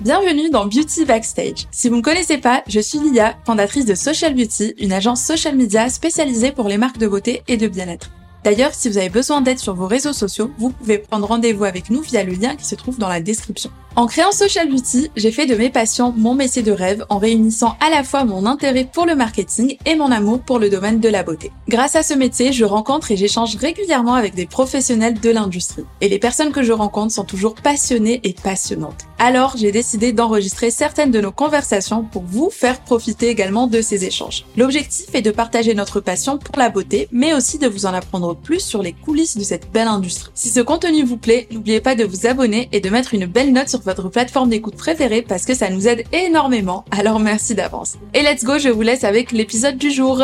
Bienvenue dans Beauty Backstage. Si vous ne me connaissez pas, je suis Lia, fondatrice de Social Beauty, une agence social media spécialisée pour les marques de beauté et de bien-être. D'ailleurs, si vous avez besoin d'aide sur vos réseaux sociaux, vous pouvez prendre rendez-vous avec nous via le lien qui se trouve dans la description. En créant Social Beauty, j'ai fait de mes passions mon métier de rêve en réunissant à la fois mon intérêt pour le marketing et mon amour pour le domaine de la beauté. Grâce à ce métier, je rencontre et j'échange régulièrement avec des professionnels de l'industrie. Et les personnes que je rencontre sont toujours passionnées et passionnantes. Alors, j'ai décidé d'enregistrer certaines de nos conversations pour vous faire profiter également de ces échanges. L'objectif est de partager notre passion pour la beauté, mais aussi de vous en apprendre plus sur les coulisses de cette belle industrie. Si ce contenu vous plaît, n'oubliez pas de vous abonner et de mettre une belle note sur votre plateforme d'écoute préférée parce que ça nous aide énormément, alors merci d'avance. Et let's go, je vous laisse avec l'épisode du jour.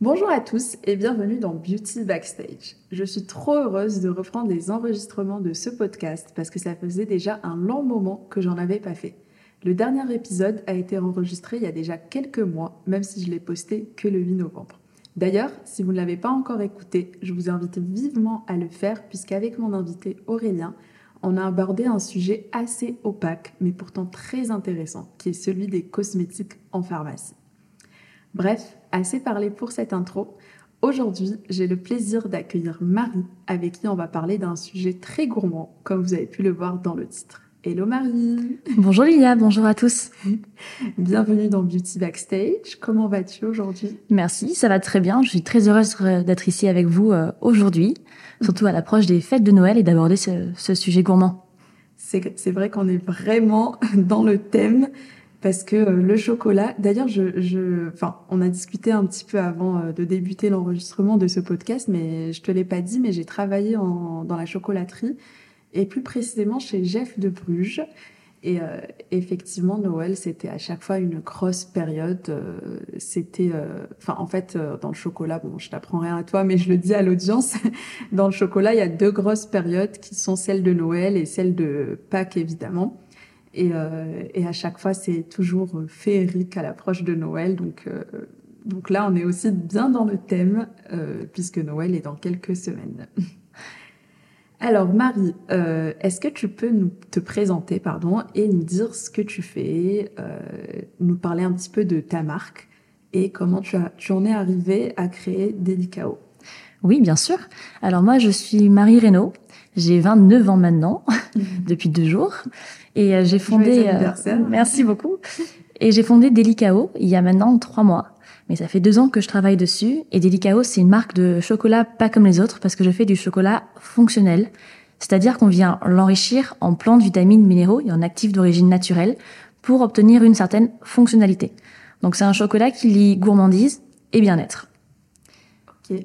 Bonjour à tous et bienvenue dans Beauty Backstage. Je suis trop heureuse de reprendre les enregistrements de ce podcast parce que ça faisait déjà un long moment que j'en avais pas fait. Le dernier épisode a été enregistré il y a déjà quelques mois, même si je l'ai posté que le 8 novembre. D'ailleurs, si vous ne l'avez pas encore écouté, je vous invite vivement à le faire puisqu'avec mon invité Aurélien, on a abordé un sujet assez opaque, mais pourtant très intéressant, qui est celui des cosmétiques en pharmacie. Bref, assez parlé pour cette intro. Aujourd'hui, j'ai le plaisir d'accueillir Marie, avec qui on va parler d'un sujet très gourmand, comme vous avez pu le voir dans le titre. Hello Marie. Bonjour Lilia, bonjour à tous. Bienvenue dans Beauty Backstage, comment vas-tu aujourd'hui? Merci, ça va très bien, je suis très heureuse d'être ici avec vous euh, aujourd'hui surtout à l'approche des fêtes de Noël et d'aborder ce, sujet gourmand. C'est vrai qu'on est vraiment dans le thème parce que euh, le chocolat, d'ailleurs, je, je, enfin, on a discuté un petit peu avant euh, de débuter l'enregistrement de ce podcast, mais je te l'ai pas dit, mais j'ai travaillé en, dans la chocolaterie et plus précisément chez Jeff de Bruges. Et euh, effectivement, Noël, c'était à chaque fois une grosse période. Euh, c'était, euh, enfin, en fait, dans le chocolat, bon, je t'apprends rien à toi, mais je le dis à l'audience. dans le chocolat, il y a deux grosses périodes qui sont celles de Noël et celles de Pâques, évidemment. Et, et à chaque fois, c'est toujours féerique à l'approche de Noël. Donc, donc là, on est aussi bien dans le thème, puisque Noël est dans quelques semaines. Alors Marie, euh, est-ce que tu peux nous te présenter pardon et nous dire ce que tu fais, euh, nous parler un petit peu de ta marque et comment tu, as, tu en es arrivée à créer Delicao? Oui, bien sûr. Alors moi, je suis Marie Reynaud. J'ai 29 ans maintenant, depuis deux jours, et euh, j'ai fondé. merci beaucoup. Et j'ai fondé Delicao il y a maintenant trois mois. Mais ça fait deux ans que je travaille dessus et Delicao, c'est une marque de chocolat pas comme les autres parce que je fais du chocolat fonctionnel. C'est-à-dire qu'on vient l'enrichir en plantes, vitamines, minéraux et en actifs d'origine naturelle pour obtenir une certaine fonctionnalité. Donc c'est un chocolat qui lie gourmandise et bien-être. Ok,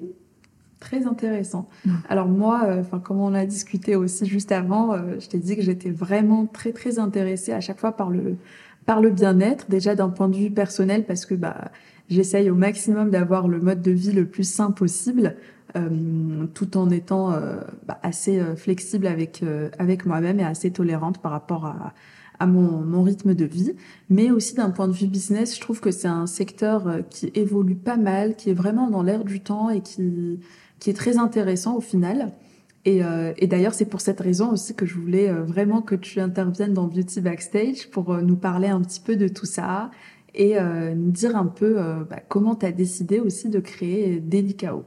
très intéressant. Mm. Alors moi, euh, comme on a discuté aussi juste avant, euh, je t'ai dit que j'étais vraiment très très intéressée à chaque fois par le par le bien-être, déjà d'un point de vue personnel parce que bah J'essaye au maximum d'avoir le mode de vie le plus sain possible, euh, tout en étant euh, bah, assez euh, flexible avec avec moi-même et assez tolérante par rapport à à mon, mon rythme de vie, mais aussi d'un point de vue business, je trouve que c'est un secteur qui évolue pas mal, qui est vraiment dans l'air du temps et qui qui est très intéressant au final. Et, et d'ailleurs, c'est pour cette raison aussi que je voulais vraiment que tu interviennes dans Beauty Backstage pour nous parler un petit peu de tout ça, et euh, nous dire un peu euh, bah, comment tu as décidé aussi de créer Delicao.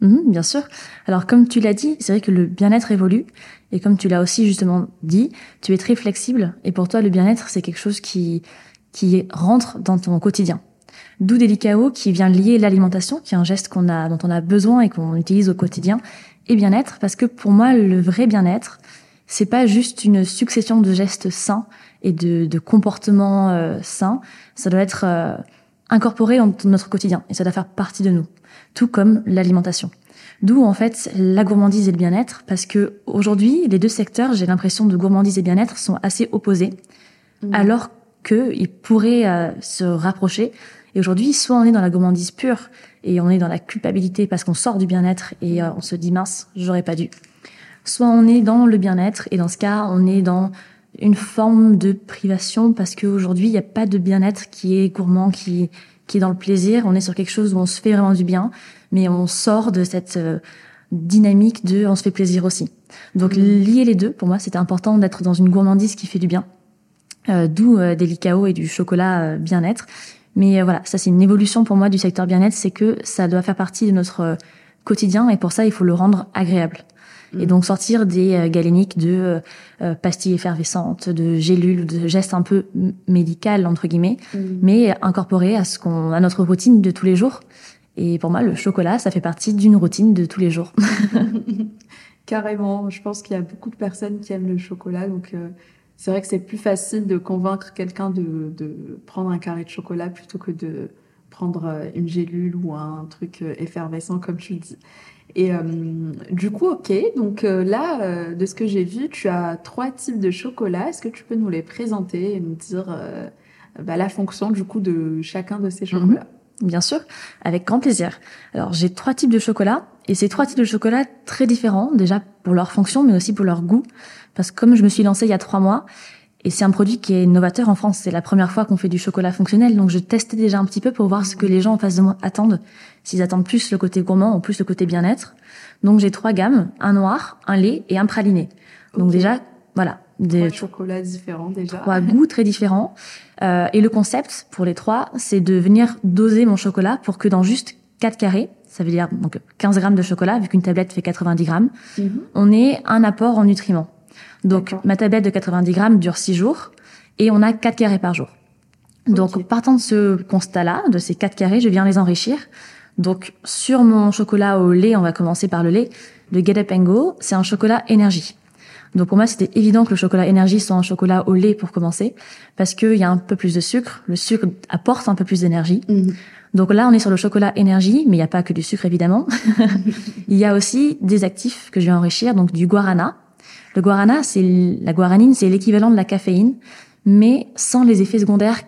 Mhm, bien sûr. Alors comme tu l'as dit, c'est vrai que le bien-être évolue et comme tu l'as aussi justement dit, tu es très flexible et pour toi le bien-être c'est quelque chose qui qui rentre dans ton quotidien. D'où Delicao qui vient lier l'alimentation, qui est un geste qu'on a dont on a besoin et qu'on utilise au quotidien, et bien-être parce que pour moi le vrai bien-être, c'est pas juste une succession de gestes sains et de, de comportements euh, sains. Ça doit être euh, incorporé dans notre quotidien et ça doit faire partie de nous, tout comme l'alimentation. D'où en fait la gourmandise et le bien-être, parce que aujourd'hui les deux secteurs, j'ai l'impression de gourmandise et bien-être sont assez opposés, mmh. alors qu'ils pourraient euh, se rapprocher. Et aujourd'hui, soit on est dans la gourmandise pure et on est dans la culpabilité parce qu'on sort du bien-être et on se dit mince, j'aurais pas dû soit on est dans le bien-être et dans ce cas on est dans une forme de privation parce qu'aujourd'hui il n'y a pas de bien-être qui est gourmand, qui qui est dans le plaisir. On est sur quelque chose où on se fait vraiment du bien, mais on sort de cette euh, dynamique de on se fait plaisir aussi. Donc lier les deux, pour moi, c'était important d'être dans une gourmandise qui fait du bien. Euh, D'où euh, des licaos et du chocolat euh, bien-être. Mais euh, voilà, ça c'est une évolution pour moi du secteur bien-être, c'est que ça doit faire partie de notre euh, quotidien et pour ça il faut le rendre agréable. Et donc sortir des euh, galéniques de euh, pastilles effervescentes, de gélules, de gestes un peu médicales entre guillemets, Mm. mais incorporer à ce qu'on à notre routine de tous les jours. Et pour moi, le chocolat, ça fait partie d'une routine de tous les jours. Carrément, je pense qu'il y a beaucoup de personnes qui aiment le chocolat, donc euh, c'est vrai que c'est plus facile de convaincre quelqu'un de, de prendre un carré de chocolat plutôt que de prendre euh, une gélule ou un truc euh, effervescent comme tu le dis. Et euh, du coup, ok, donc euh, là, euh, de ce que j'ai vu, tu as trois types de chocolat. Est-ce que tu peux nous les présenter et nous dire euh, bah, la fonction du coup de chacun de ces chocolats? Bien sûr, avec grand plaisir. Alors, j'ai trois types de chocolat, et ces trois types de chocolat très différents, déjà pour leur fonction, mais aussi pour leur goût. Parce que comme je me suis lancée il y a trois mois, et c'est un produit qui est novateur en France, c'est la première fois qu'on fait du chocolat fonctionnel, donc je testais déjà un petit peu pour voir ce que les gens en face de moi attendent, s'ils attendent plus le côté gourmand ou plus le côté bien-être. Donc j'ai trois gammes, un noir, un lait et un praliné. Donc déjà, voilà, des Trois chocolats différents déjà. trois goûts très différents. Euh, et le concept pour les trois, c'est de venir doser mon chocolat pour que dans juste 4 carrés, ça veut dire donc 15 grammes de chocolat, vu qu'une tablette fait 90 grammes, Mhm. on ait un apport en nutriments. Donc ma tablette de 90 grammes dure 6 jours et on a 4 carrés par jour. Donc partant de ce constat-là, de ces 4 carrés, je viens les enrichir. Donc sur mon chocolat au lait, on va commencer par le lait. Le Get Up and Go, c'est un chocolat énergie. Donc pour moi, c'était évident que le chocolat énergie soit un chocolat au lait pour commencer, parce qu'il y a un peu plus de sucre. Le sucre apporte un peu plus d'énergie. Mhm. Donc là, on est sur le chocolat énergie, mais il n'y a pas que du sucre évidemment. il y a aussi des actifs que je vais enrichir, donc du guarana. Le guarana, c'est la guaranine, c'est l'équivalent de la caféine, mais sans les effets secondaires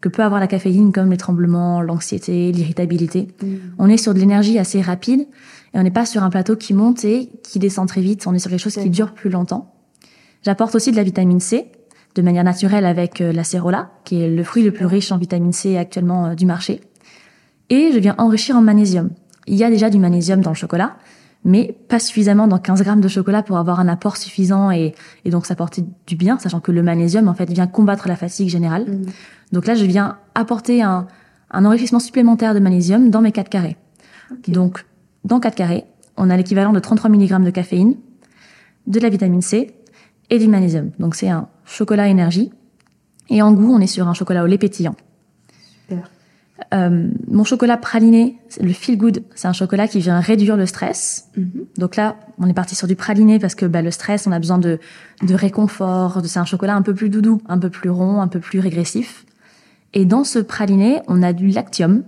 que peut avoir la caféine, comme les tremblements, l'anxiété, l'irritabilité. Mhm. On est sur de l'énergie assez rapide et on n'est pas sur un plateau qui monte et qui descend très vite. On est sur quelque chose qui dure plus longtemps. J'apporte aussi de la vitamine C de manière naturelle avec euh, la cérola, qui est le fruit le plus riche en vitamine C actuellement euh, du marché. Et je viens enrichir en magnésium. Il y a déjà du magnésium dans le chocolat, mais pas suffisamment dans 15 grammes de chocolat pour avoir un apport suffisant et, et donc s'apporter du bien, sachant que le magnésium, en fait, vient combattre la fatigue générale. Mhm. Donc là, je viens apporter un, un enrichissement supplémentaire de magnésium dans mes 4 carrés. Donc, dans 4 carrés, on a l'équivalent de 33 mg de caféine, de la vitamine C et du magnésium. Donc, c'est un chocolat énergie. Et en goût, on est sur un chocolat au lait pétillant. Euh, mon chocolat praliné, le feel good, c'est un chocolat qui vient réduire le stress. Mhm. Donc là, on est parti sur du praliné parce que bah, le stress, on a besoin de, de réconfort. de- C'est un chocolat un peu plus doudou, un peu plus rond, un peu plus régressif. Et dans ce praliné, on a du lactium.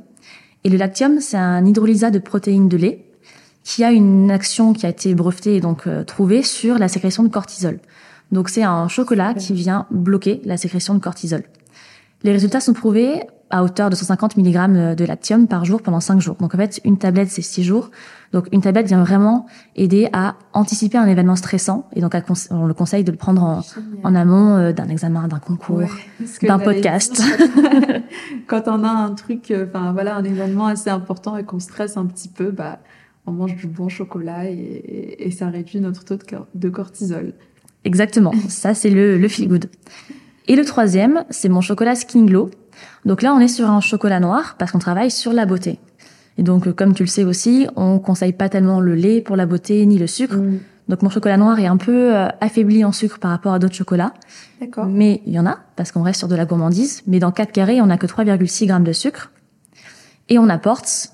Et le lactium, c'est un hydrolysat de protéines de lait qui a une action qui a été brevetée et donc euh, trouvée sur la sécrétion de cortisol. Donc c'est un chocolat qui vient bloquer la sécrétion de cortisol. Les résultats sont prouvés à hauteur de 150 mg de lactium par jour pendant 5 jours. Donc en fait, une tablette, c'est 6 jours. Donc une tablette vient vraiment aider à anticiper un événement stressant. Et donc à on le conseille de le prendre en, amont euh, d'un examen, d'un concours. Ouais, d'un podcast. Quand on a un truc, euh, enfin voilà, un événement assez important et qu'on stresse un petit peu, bah on mange du bon chocolat et, et- et ça réduit notre taux de, cor- de cortisol. Exactement. Ça, c'est le, le feel good. Et le troisième, c'est mon chocolat Skin Glow. Donc là, on est sur un chocolat noir parce qu'on travaille sur la beauté. Et donc, euh, comme tu le sais aussi, on conseille pas tellement le lait pour la beauté ni le sucre. Donc mon chocolat noir est un peu euh, affaibli en sucre par rapport à d'autres chocolats. D'accord. Mais il y en a, parce qu'on reste sur de la gourmandise. Mais dans 4 carrés, on n'a que 3,6 grammes de sucre. Et on apporte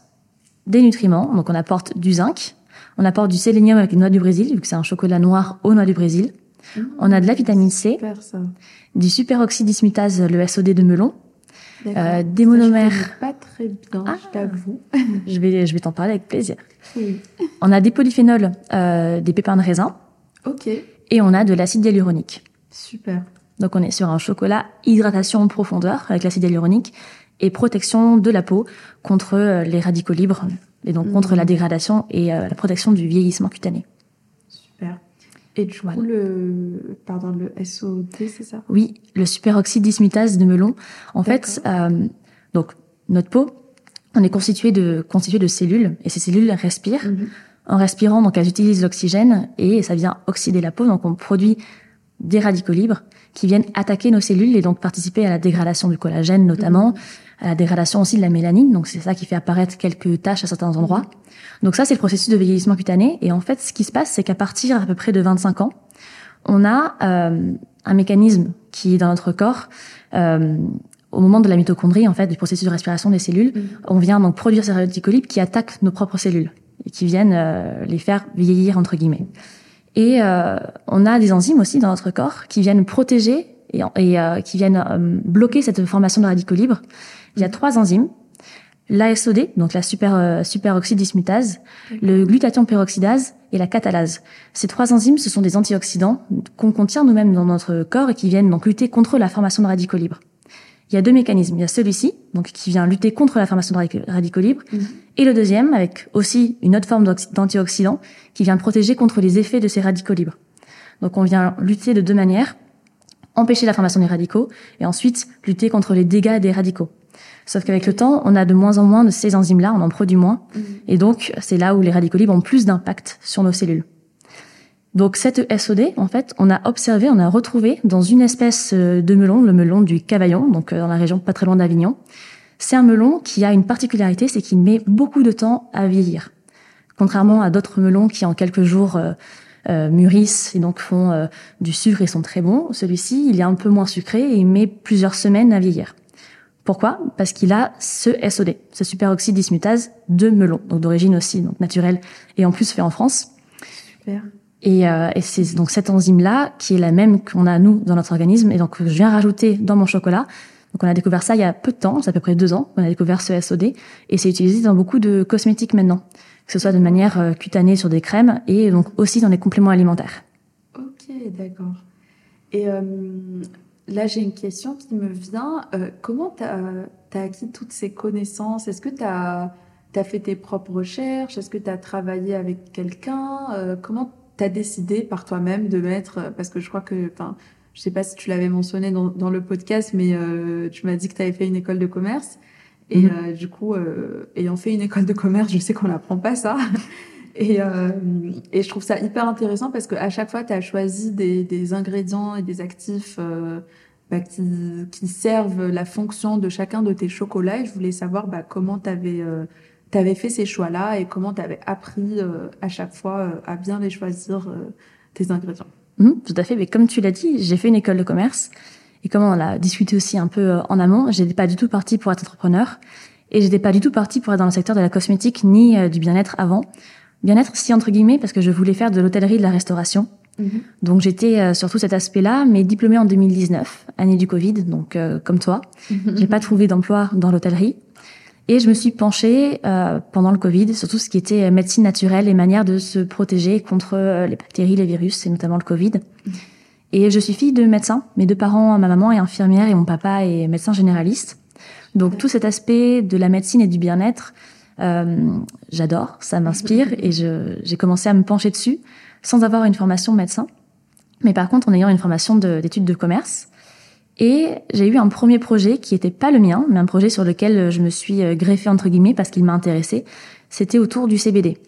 des nutriments. Donc on apporte du zinc. On apporte du sélénium avec les noix du Brésil, vu que c'est un chocolat noir aux noix du Brésil. On a de la vitamine C, Super ça. du superoxyde dismutase, le SOD de melon. Euh, des Ça, je monomères. connais Pas très bien, Ah. je t'avoue. Je vais, je vais t'en parler avec plaisir. Oui. On a des polyphénols, euh, des pépins de raisin. Ok. Et on a de l'acide hyaluronique. Super. Donc on est sur un chocolat hydratation en profondeur avec l'acide hyaluronique et protection de la peau contre euh, les radicaux libres et donc contre Mhm. la dégradation et euh, la protection du vieillissement cutané. Le, pardon, le SOD, c'est ça? Oui, le superoxyde dismutase de melon. En fait, euh, donc notre peau, on est constitué de constitué de cellules et ces cellules respirent. Mhm. En respirant, donc elles utilisent l'oxygène et ça vient oxyder la peau. Donc on produit des radicaux libres qui viennent attaquer nos cellules et donc participer à la dégradation du collagène notamment, à la dégradation aussi de la mélanine. Donc c'est ça qui fait apparaître quelques taches à certains endroits. Donc ça c'est le processus de vieillissement cutané. Et en fait ce qui se passe c'est qu'à partir à peu près de 25 ans, on a euh, un mécanisme qui est dans notre corps. Euh, au moment de la mitochondrie, en fait, du processus de respiration des cellules, mm. on vient donc produire ces radicaux libres qui attaquent nos propres cellules et qui viennent euh, les faire vieillir entre guillemets. Et euh, on a des enzymes aussi dans notre corps qui viennent protéger et, et euh, qui viennent euh, bloquer cette formation de radicaux libres. Il y a trois enzymes l'ASOD, donc la super euh, superoxyde dismutase, le glutathion peroxydase et la catalase. Ces trois enzymes, ce sont des antioxydants qu'on contient nous-mêmes dans notre corps et qui viennent donc lutter contre la formation de radicaux libres. Il y a deux mécanismes. Il y a celui-ci, donc qui vient lutter contre la formation de radicaux libres, mhm. et le deuxième, avec aussi une autre forme d'antioxydant, qui vient protéger contre les effets de ces radicaux libres. Donc on vient lutter de deux manières empêcher la formation des radicaux et ensuite lutter contre les dégâts des radicaux. Sauf qu'avec le temps, on a de moins en moins de ces enzymes-là, on en produit moins, mhm. et donc c'est là où les radicaux libres ont plus d'impact sur nos cellules. Donc cette SOD, en fait, on a observé, on a retrouvé dans une espèce euh, de melon, le melon du Cavaillon, donc euh, dans la région pas très loin d'Avignon. C'est un melon qui a une particularité, c'est qu'il met beaucoup de temps à vieillir. Contrairement à d'autres melons qui en quelques jours euh, mûrissent et donc font du sucre et sont très bons, celui-ci, il est un peu moins sucré et il met plusieurs semaines à vieillir. Pourquoi? Parce qu'il a ce SOD, ce superoxyde dismutase de melon, donc d'origine aussi donc naturelle et en plus fait en France. Super. Et, euh, et c'est donc cette enzyme-là qui est la même qu'on a nous dans notre organisme et donc je viens rajouter dans mon chocolat. Donc on a découvert ça il y a peu de temps, c'est à peu près deux ans, on a découvert ce SOD et c'est utilisé dans beaucoup de cosmétiques maintenant, que ce soit de manière euh, cutanée sur des crèmes et donc aussi dans des compléments alimentaires. Ok, d'accord. Et euh, là j'ai une question qui me vient. Euh, comment tu as, acquis toutes ces connaissances? Est-ce que tu as, as, fait tes propres recherches? Est-ce que tu as travaillé avec quelqu'un? Euh, Comment t'as décidé par toi-même de mettre, euh, parce que je crois que, enfin, je sais pas si tu l'avais mentionné dans, dans, le podcast, mais euh, tu m'as dit que tu avais fait une école de commerce. Et euh, du coup, euh, ayant fait une école de commerce, je sais qu'on n'apprend pas ça. Et, euh, et je trouve ça hyper intéressant parce que à chaque fois, tu as choisi des, des, ingrédients et des actifs euh, bah, qui, qui, servent la fonction de chacun de tes chocolats. Et je voulais savoir bah, comment tu avais tu avais fait ces choix-là et comment tu avais appris euh, à chaque fois euh, à bien les choisir, euh, tes ingrédients. Mmh, tout à fait. Mais comme tu l'as dit, j'ai fait une école de commerce. Et comme on l'a discuté aussi un peu en amont, j'étais pas du tout partie pour être entrepreneur. Et j'étais pas du tout partie pour être dans le secteur de la cosmétique ni du bien-être avant. Bien-être, si entre guillemets, parce que je voulais faire de l'hôtellerie, de la restauration. Mmh. Donc j'étais sur tout cet aspect-là, mais diplômée en 2019, année du Covid, donc comme toi. Mmh. J'ai pas trouvé d'emploi dans l'hôtellerie. Et je me suis penchée euh, pendant le Covid sur tout ce qui était médecine naturelle et manière de se protéger contre euh, les bactéries, les virus, et notamment le Covid. Et je suis fille de médecin. Mes deux parents, ma maman est infirmière et mon papa est médecin généraliste. Donc tout cet aspect de la médecine et du bien-être, euh, j'adore, ça m'inspire et j'ai commencé à me pencher dessus sans avoir une formation médecin. Mais par contre, en ayant une formation d'études de commerce, et j'ai eu un premier projet qui n'était pas le mien, mais un projet sur lequel je me suis euh, greffée entre guillemets parce qu'il m'a intéressé. C'était autour du CBD,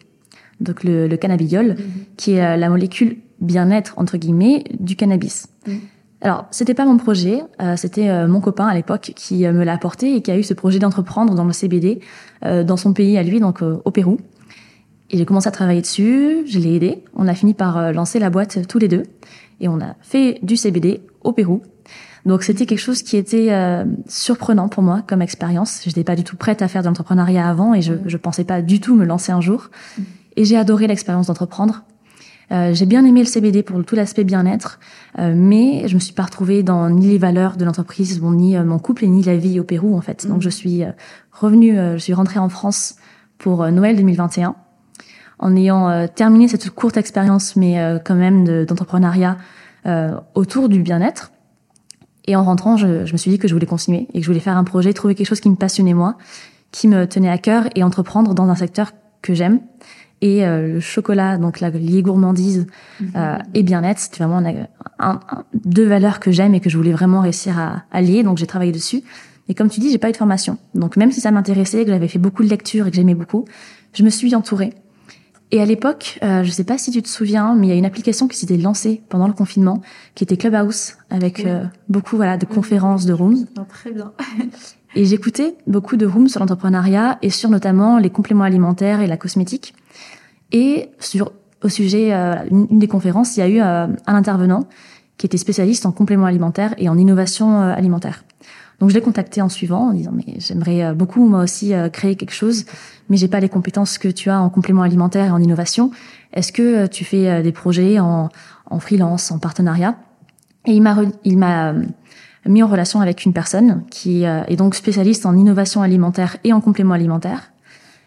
donc le, le cannabidiol, mhm. qui est euh, la molécule bien-être entre guillemets du cannabis. Mhm. Alors, c'était pas mon projet, euh, c'était mon copain à l'époque qui me l'a apporté et qui a eu ce projet d'entreprendre dans le CBD dans son pays à lui, donc au Pérou. Et j'ai commencé à travailler dessus, je l'ai aidé. On a fini par lancer la boîte tous les deux et on a fait du CBD au Pérou donc c'était quelque chose qui était euh, surprenant pour moi comme expérience. Je n'étais pas du tout prête à faire de l'entrepreneuriat avant et je ne pensais pas du tout me lancer un jour. Mm. Et j'ai adoré l'expérience d'entreprendre. Euh, j'ai bien aimé le CBD pour tout l'aspect bien-être, euh, mais je me suis pas retrouvée dans ni les valeurs de l'entreprise, ni mon couple et ni la vie au Pérou en fait. Donc mm. je suis revenue, je suis rentrée en France pour Noël 2021 en ayant terminé cette courte expérience, mais quand même d'entrepreneuriat autour du bien-être. Et en rentrant, je, je, me suis dit que je voulais continuer et que je voulais faire un projet, trouver quelque chose qui me passionnait moi, qui me tenait à cœur et entreprendre dans un secteur que j'aime. Et euh, le chocolat, donc la liée gourmandise mhm. euh, et bien-être, c'était vraiment un, deux valeurs que j'aime et que je voulais vraiment réussir à, à lier. Donc j'ai travaillé dessus. Et comme tu dis, j'ai pas eu de formation. Donc même si ça m'intéressait, que j'avais fait beaucoup de lectures et que j'aimais beaucoup, je me suis entourée. Et à l'époque, euh, je sais pas si tu te souviens, mais il y a une application qui s'était lancée pendant le confinement, qui était Clubhouse, avec euh, beaucoup voilà de conférences, de rooms. très bien. et j'écoutais beaucoup de rooms sur l'entrepreneuriat et sur notamment les compléments alimentaires et la cosmétique. Et sur au sujet euh, une, des conférences, il y a eu euh, un intervenant qui était spécialiste en compléments alimentaires et en innovation alimentaire. Donc je l'ai contacté en suivant en disant mais j'aimerais beaucoup moi aussi créer quelque chose mais j'ai pas les compétences que tu as en complément alimentaire et en innovation. Est-ce que euh, tu fais euh, des projets en, en freelance, en partenariat? Et il m'a il m'a euh, mis en relation avec une personne qui est donc spécialiste en innovation alimentaire et en complément alimentaire,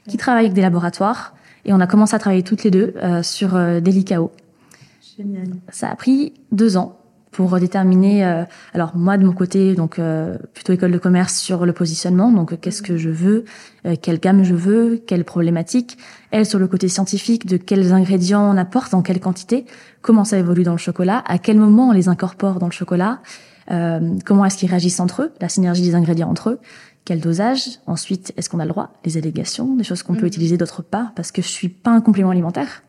qui travaille avec des laboratoires et on a commencé à travailler toutes les deux sur des LICAO. Génial. Ça a pris deux ans pour déterminer. Euh, alors moi de mon côté, donc euh, plutôt école de commerce sur le positionnement. Donc qu'est-ce que je veux, euh, quelle gamme je veux, quelle problématique. Elle sur le côté scientifique, de quels ingrédients on apporte, dans quelle quantité, comment ça évolue dans le chocolat, à quel moment on les incorpore dans le chocolat, comment est-ce qu'ils réagissent entre eux, la synergie des ingrédients entre eux. Quel dosage Ensuite, est-ce qu'on a le droit Les allégations, des choses qu'on peut mm. utiliser, d'autres pas, parce que je suis pas un complément alimentaire.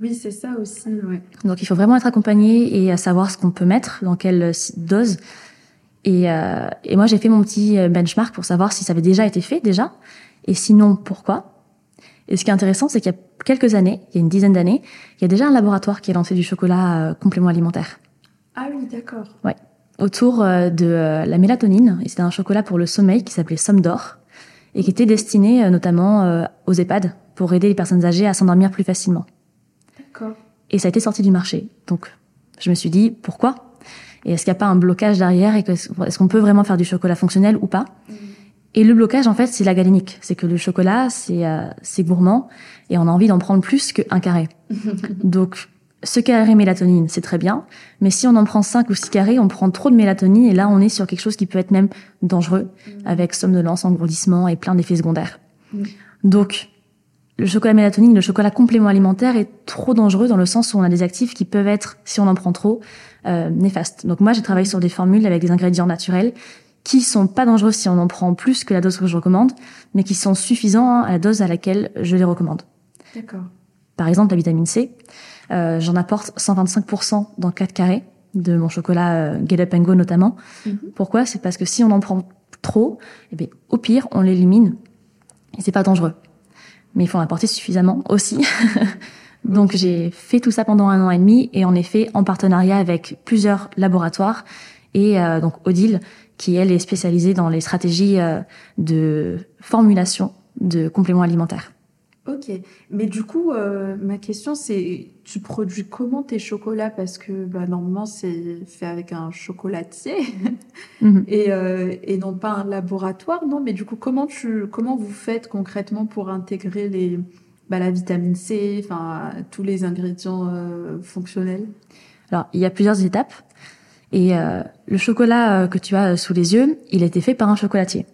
Oui, c'est ça aussi. Ouais. Donc il faut vraiment être accompagné et savoir ce qu'on peut mettre, dans quelle euh, dose. Et, euh, et moi, j'ai fait mon petit euh, benchmark pour savoir si ça avait déjà été fait déjà, et sinon pourquoi? Et ce qui est intéressant, c'est qu'il y a quelques années, il y a une dizaine d'années, il y a déjà un laboratoire qui a lancé du chocolat euh, complément alimentaire. Ah oui, d'accord. Ouais. Autour de la mélatonine, et c'était un chocolat pour le sommeil qui s'appelait Somme d'or, et qui était destiné notamment aux EHPAD pour aider les personnes âgées à s'endormir plus facilement. Et ça a été sorti du marché. Donc, je me suis dit, pourquoi? Et est-ce qu'il n'y a pas un blocage derrière Et est-ce qu'on peut vraiment faire du chocolat fonctionnel ou pas? Mm. Et le blocage, en fait, c'est la galénique. C'est que le chocolat, c'est euh, c'est gourmand et on a envie d'en prendre plus qu'un carré. Donc, ce carré mélatonine, c'est très bien. Mais si on en prend 5 ou 6 carrés, on prend trop de mélatonine et là, on est sur quelque chose qui peut être même dangereux, mm. avec somnolence, engourdissement et plein d'effets secondaires. Mm. Donc, le chocolat mélatonine, le chocolat complément alimentaire est trop dangereux dans le sens où on a des actifs qui peuvent être, si on en prend trop, euh, néfastes. Donc moi, j'ai travaillé sur des formules avec des ingrédients naturels qui sont pas dangereux si on en prend plus que la dose que je recommande, mais qui sont suffisants à la dose à laquelle je les recommande. D'accord. Par exemple, la vitamine C, euh, j'en apporte 125% dans 4 carrés de mon chocolat euh, Get Up and Go notamment. Mhm. Pourquoi? C'est parce que si on en prend trop, eh bien, au pire, on l'élimine et c'est pas dangereux mais il faut en apporter suffisamment aussi. Donc j'ai fait tout ça pendant un an et demi et en effet en partenariat avec plusieurs laboratoires et euh, donc Odile qui elle est spécialisée dans les stratégies euh, de formulation de compléments alimentaires. Ok, mais du coup, euh, ma question c'est, tu produis comment tes chocolats? Parce que bah, normalement c'est fait avec un chocolatier mhm. et, euh, et non pas un laboratoire, non Mais du coup, comment tu, comment vous faites concrètement pour intégrer les, bah, la vitamine C, enfin tous les ingrédients euh, fonctionnels? Alors, il y a plusieurs étapes. Et le chocolat que tu as sous les yeux, il a été fait par un chocolatier.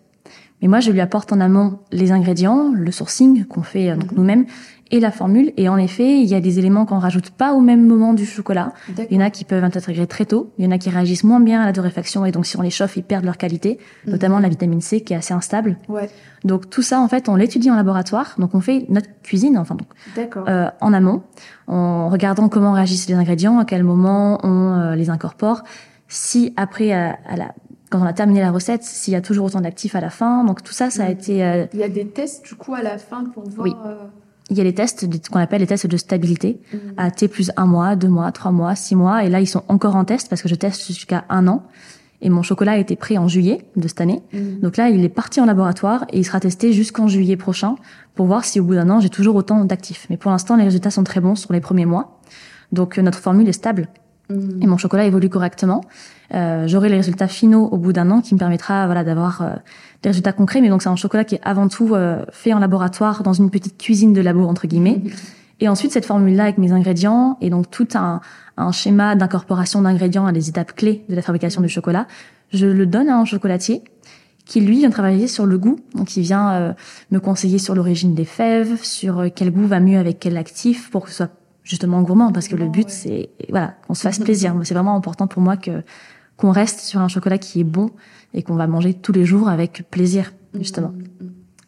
Mais moi, je lui apporte en amont les ingrédients, le sourcing qu'on fait euh, donc mhm. nous-mêmes et la formule. Et en effet, il y a des éléments qu'on rajoute pas au même moment du chocolat. Il y en a qui peuvent être intégrés très tôt. Il y en a qui réagissent moins bien à la torréfaction et donc si on les chauffe, ils perdent leur qualité, mhm. notamment la vitamine C qui est assez instable. Ouais. Donc tout ça, en fait, on l'étudie en laboratoire. Donc on fait notre cuisine, enfin donc euh, en amont, en regardant comment réagissent les ingrédients, à quel moment on euh, les incorpore. Si après à, à la quand on a terminé la recette, s'il y a toujours autant d'actifs à la fin. Donc tout ça, ça a été. Euh, il y a des tests du coup à la fin pour voir. Oui. Euh, il y a les tests, ce qu'on appelle les tests de stabilité, mm. à T plus un mois, deux mois, trois mois, six mois. Et là, ils sont encore en test parce que je teste jusqu'à un an. Et mon chocolat a été pris en juillet de cette année. Mm. Donc là, il est parti en laboratoire et il sera testé jusqu'en juillet prochain pour voir si au bout d'un an, j'ai toujours autant d'actifs. Mais pour l'instant, les résultats sont très bons sur les premiers mois. Donc euh, notre formule est stable et mon chocolat évolue correctement. Euh, J'aurai les résultats finaux au bout d'un an qui me permettra voilà d'avoir euh, des résultats concrets. Mais donc c'est un chocolat qui est avant tout euh, fait en laboratoire dans une petite cuisine de labo entre guillemets. Et ensuite cette formule-là avec mes ingrédients et donc tout un, un schéma d'incorporation d'ingrédients à des étapes clés de la fabrication du chocolat, je le donne à un chocolatier qui lui vient travailler sur le goût, donc il vient euh, me conseiller sur l'origine des fèves, sur quel goût va mieux avec quel actif pour que ce soit justement gourmand parce que le but c'est voilà qu'on se fasse plaisir. C'est vraiment important pour moi que qu'on reste sur un chocolat qui est bon et qu'on va manger tous les jours avec plaisir justement.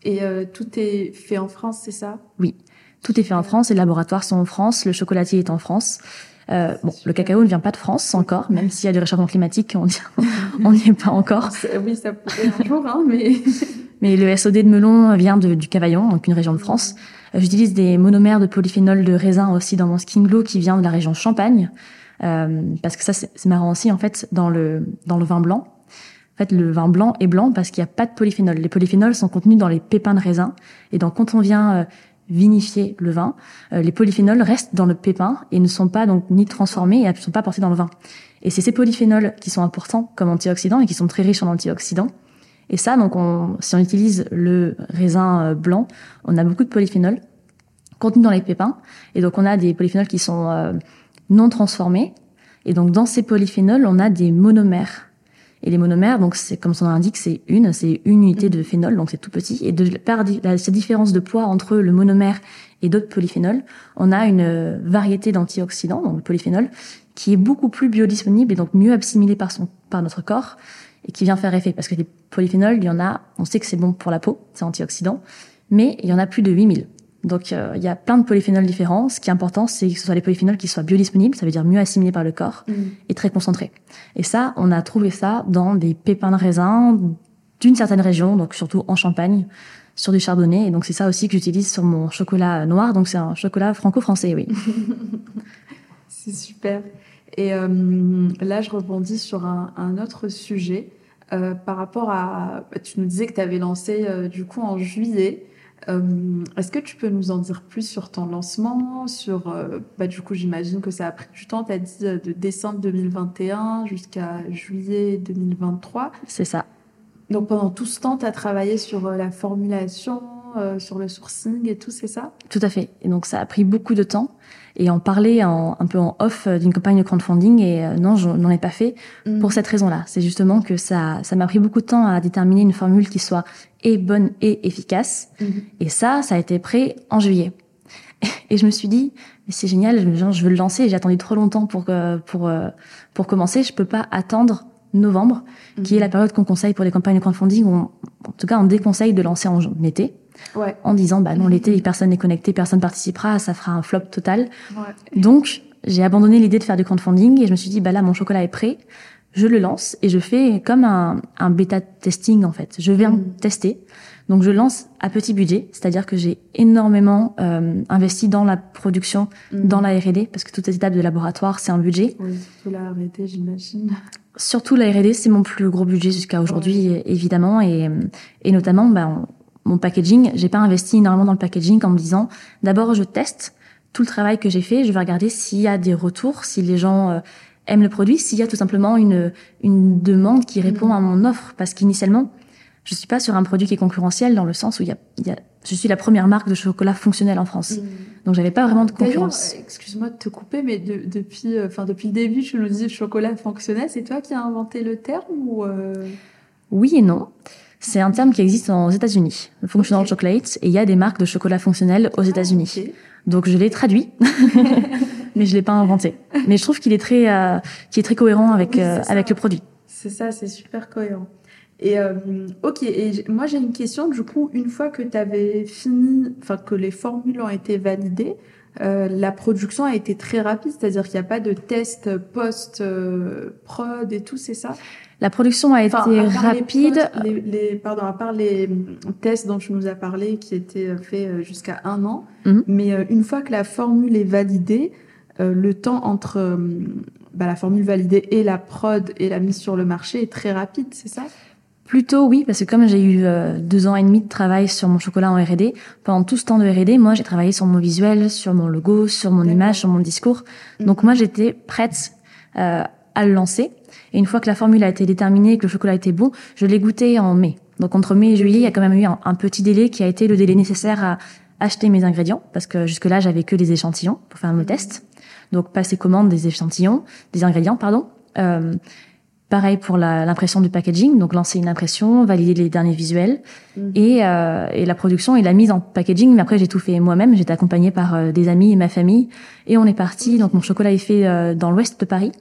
Et euh, tout est fait en France, c'est ça? Oui, Tout est fait en France, les laboratoires sont en France, le chocolatier est en France. Euh, bon, le cacao ne vient pas de France encore, même s'il y a du réchauffement climatique, on n'y est pas encore. Oui, ça pourrait un jour, hein, mais... mais le SOD de melon vient de, du Cavaillon, donc une région de France. J'utilise des monomères de polyphénol de raisin aussi dans mon skin glow qui vient de la région Champagne, euh, parce que ça c'est marrant aussi en fait dans le dans le vin blanc. En fait, le vin blanc est blanc parce qu'il n'y a pas de polyphénol. Les polyphénols sont contenus dans les pépins de raisin. Et donc, quand on vient euh, vinifier le vin, euh, les polyphénols restent dans le pépin et ne sont pas donc ni transformés et ne sont pas portés dans le vin. Et c'est ces polyphénols qui sont importants comme antioxydants et qui sont très riches en antioxydants. Et ça, donc, on, si on utilise le raisin euh, blanc, on a beaucoup de polyphénols contenus dans les pépins. Et donc, on a des polyphénols qui sont euh, non transformés. Et donc, dans ces polyphénols, on a des monomères. Et les monomères, donc c'est comme son nom l'indique, c'est une, c'est une unité de phénol, donc c'est tout petit. Et de par cette différence de poids entre le monomère et d'autres polyphénols, on a une variété d'antioxydants, donc le polyphénol, qui est beaucoup plus biodisponible et donc mieux assimilé par son par notre corps et qui vient faire effet. Parce que les polyphénols, il y en a, on sait que c'est bon pour la peau, c'est antioxydant, mais il y en a plus de 8000. Donc euh, il y a plein de polyphénols différents. Ce qui est important, c'est que ce soit les polyphénols qui soient biodisponibles, ça veut dire mieux assimilés par le corps, mm. et très concentrés. Et ça, on a trouvé ça dans des pépins de raisin d'une certaine région, donc surtout en Champagne, sur du chardonnay. Et donc c'est ça aussi que j'utilise sur mon chocolat noir. Donc c'est un chocolat franco-français, oui. c'est super. Et euh, là, je rebondis sur un, un autre sujet. Euh, par rapport à, tu nous disais que tu avais lancé euh, du coup en juillet. Euh, est-ce que tu peux nous en dire plus sur ton lancement Sur, euh, bah, du coup, j'imagine que ça a pris du temps. Tu as dit euh, de décembre 2021 jusqu'à juillet 2023. C'est ça. Donc pendant tout ce temps, tu as travaillé sur la formulation, sur le sourcing et tout, c'est ça? Tout à fait. Et donc ça a pris beaucoup de temps et en parler en, un peu en off d'une campagne de crowdfunding et euh, non, je n'en ai pas fait mm. pour cette raison-là. C'est justement que ça ça m'a pris beaucoup de temps à déterminer une formule qui soit et bonne et efficace. Mm. Et ça, ça a été prêt en juillet. Et je me suis dit, mais c'est génial, je veux le lancer. J'ai attendu trop longtemps pour pour euh, pour commencer. Je peux pas attendre novembre, qui est la période qu'on conseille pour les campagnes de crowdfunding. en tout cas, on déconseille de lancer en été ouais. en disant bah non l'été personne n'est connecté, personne participera, ça fera un flop total. Ouais. Donc j'ai abandonné l'idée de faire du crowdfunding et je me suis dit bah là mon chocolat est prêt, je le lance et je fais comme un, un bêta testing en fait. Je viens mm. tester. Donc je lance à petit budget, c'est-à-dire que j'ai énormément euh, investi dans la production, mm. dans la R&D, parce que toutes les étapes de laboratoire c'est un budget. Oui, surtout la R&D j'imagine. Surtout la R&D c'est mon plus gros budget jusqu'à aujourd'hui évidemment et, et notamment bah, mon packaging, j'ai pas investi énormément dans le packaging en me disant d'abord je teste tout le travail que j'ai fait, je vais regarder s'il y a des retours, si les gens euh, aiment le produit, s'il y a tout simplement une une demande qui répond à mon offre parce qu'initialement je suis pas sur un produit qui est concurrentiel dans le sens où il y a, y a je suis la première marque de chocolat fonctionnel en France. Donc, Donc j'avais pas vraiment de concurrence. Excuse-moi de te couper, mais depuis, euh, enfin depuis le début, tu nous dis chocolat fonctionnel. C'est toi qui as inventé le terme ou euh... Oui et non. C'est un terme qui existe aux États-Unis, functional chocolate, et il y a des marques de chocolat fonctionnel aux États-Unis. Donc je l'ai traduit, mais je l'ai pas inventé. Mais je trouve qu'il est très, euh, qui est très cohérent avec euh, avec le produit. C'est ça, c'est super cohérent. Et euh, ok, et moi j'ai une question. Du coup, une fois que tu avais fini, enfin que les formules ont été validées, euh, la production a été très rapide, c'est-à-dire qu'il n'y a pas de test post-prod et tout, c'est ça? La production a été rapide. Les, les, pardon, à part les tests dont tu nous as parlé, qui étaient faits euh, jusqu'à un an, mhm. mais euh, une fois que la formule est validée, euh, le temps entre bah, la formule validée et la prod et la mise sur le marché est très rapide, c'est ça? Plutôt oui, parce que comme j'ai eu deux ans et demi de travail sur mon chocolat en R&D, pendant tout ce temps de R&D, moi j'ai travaillé sur mon visuel, sur mon logo, sur mon image, sur mon discours. Mhm. Donc moi j'étais prête à le lancer. Et une fois que la formule a été déterminée, que le chocolat était bon, je l'ai goûté en mai. Donc entre mai et juillet, il y a quand même eu un, petit délai qui a été le délai nécessaire à acheter mes ingrédients, parce que jusque-là, j'avais que des échantillons pour faire le test. Donc passer commande des échantillons, des ingrédients, pardon. Euh, pareil pour l'impression du packaging, donc lancer une impression, valider les derniers visuels mhm. et, euh, et, la production et la mise en packaging. Mais après, j'ai tout fait moi-même. J'étais accompagnée par euh, des amis et ma famille et on est parti. Donc mon chocolat est fait euh, dans l'ouest de Paris.